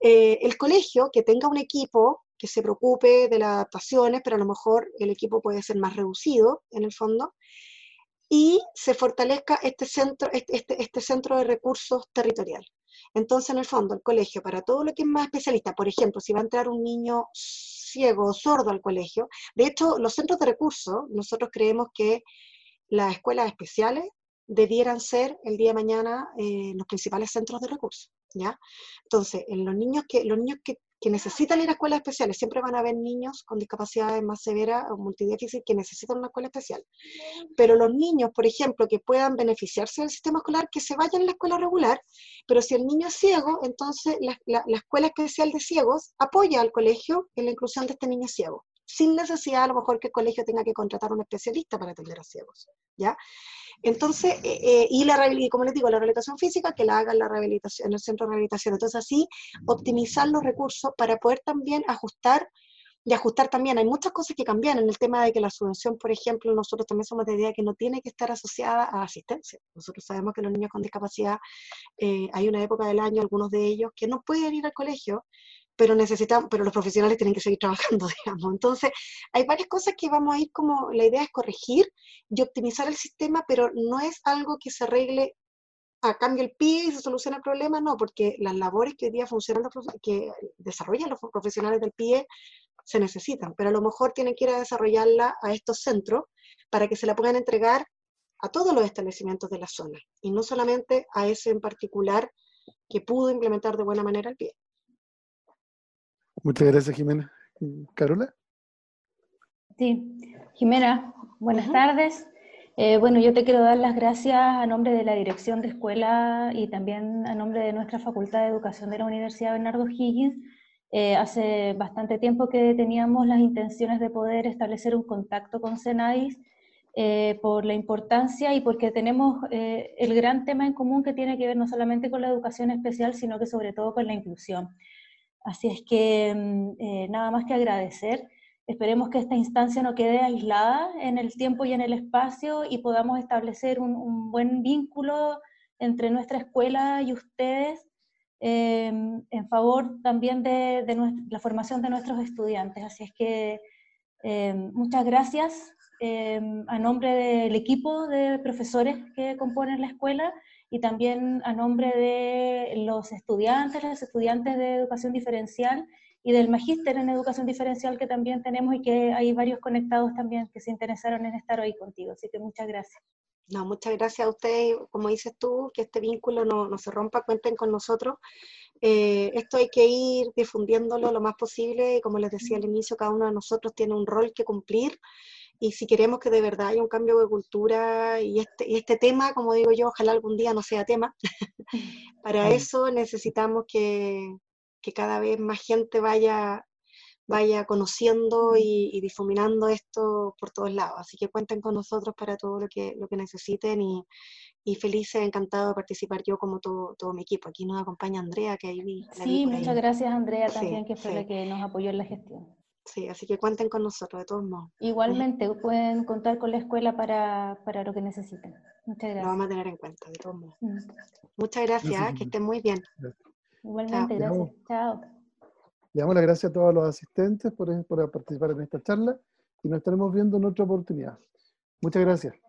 Eh, el colegio que tenga un equipo que se preocupe de las adaptaciones, pero a lo mejor el equipo puede ser más reducido en el fondo, y se fortalezca este centro, este, este, este centro de recursos territorial. Entonces, en el fondo, el colegio, para todo lo que es más especialista, por ejemplo, si va a entrar un niño ciego o sordo al colegio, de hecho, los centros de recursos, nosotros creemos que las escuelas especiales debieran ser el día de mañana eh, los principales centros de recursos. ¿ya? Entonces, en los niños que, los niños que, necesitan ir a escuelas especiales, siempre van a haber niños con discapacidades más severas o multidéficit que necesitan una escuela especial. Pero los niños, por ejemplo, que puedan beneficiarse del sistema escolar, que se vayan a la escuela regular, pero si el niño es ciego, entonces la escuela especial de ciegos apoya al colegio en la inclusión de este niño ciego sin necesidad a lo mejor que el colegio tenga que contratar a un especialista para atender a ciegos, ¿ya? Entonces, eh, eh, y, la, como les digo, la rehabilitación física, que la haga la rehabilitación, en el centro de rehabilitación. Entonces, así, optimizar los recursos para poder también ajustar y ajustar también. Hay muchas cosas que cambian en el tema de que la subvención, por ejemplo, nosotros también somos de idea que no tiene que estar asociada a asistencia. Nosotros sabemos que los niños con discapacidad, eh, hay una época del año, algunos de ellos, que no pueden ir al colegio pero necesitan, pero los profesionales tienen que seguir trabajando, digamos. Entonces, hay varias cosas que vamos a ir como, la idea es corregir y optimizar el sistema, pero no es algo que se arregle a cambio el pie y se soluciona el problema, no, porque las labores que hoy día funcionan, que desarrollan los profesionales del pie se necesitan, pero a lo mejor tienen que ir a desarrollarla a estos centros para que se la puedan entregar a todos los establecimientos de la zona y no solamente a ese en particular que pudo implementar de buena manera el pie. Muchas gracias, Jimena. ¿Carola? Sí, Jimena, buenas tardes. Eh, bueno, yo te quiero dar las gracias a nombre de la Dirección de Escuela y también a nombre de nuestra Facultad de Educación de la Universidad Bernardo Higgins. Eh, hace bastante tiempo que teníamos las intenciones de poder establecer un contacto con CENAIS eh, por la importancia y porque tenemos el gran tema en común que tiene que ver no solamente con la educación especial, sino que sobre todo con la inclusión. Así es que mm, eh, nada más que agradecer. Esperemos que esta instancia no quede aislada en el tiempo y en el espacio y podamos establecer un, buen vínculo entre nuestra escuela y ustedes em, en favor también de, la formación de nuestros estudiantes. Así es que em, muchas gracias a nombre del equipo de profesores que componen la escuela y también a nombre de los estudiantes, los estudiantes de educación diferencial y del magíster en educación diferencial que también tenemos y que hay varios conectados también que se interesaron en estar hoy contigo. Así que muchas gracias. No, muchas gracias a ustedes, como dices tú, que este vínculo no, no se rompa, cuenten con nosotros. Eh, esto hay que ir difundiéndolo lo más posible, como les decía al inicio, cada uno de nosotros tiene un rol que cumplir y si queremos que de verdad haya un cambio de cultura y este, y este tema, como digo yo, ojalá algún día no sea tema, para eso necesitamos que, que, cada vez más gente vaya, vaya conociendo y, difuminando esto por todos lados. Así que cuenten con nosotros para todo lo que, lo que necesiten y, y feliz, encantado de participar yo como todo, todo mi equipo. Aquí nos acompaña Andrea, que ahí Sí, muchas gracias Andrea también, que fue la que nos apoyó en la gestión. Sí, así que cuenten con nosotros, de todos modos. Igualmente, pueden contar con la escuela para, para, lo que necesiten. Muchas gracias. Lo vamos a tener en cuenta, de todos modos. Mm. Muchas gracias, que estén muy bien. Igualmente, gracias. Chao. Le damos las gracias a todos los asistentes por, por participar en esta charla y nos estaremos viendo en otra oportunidad. Muchas gracias.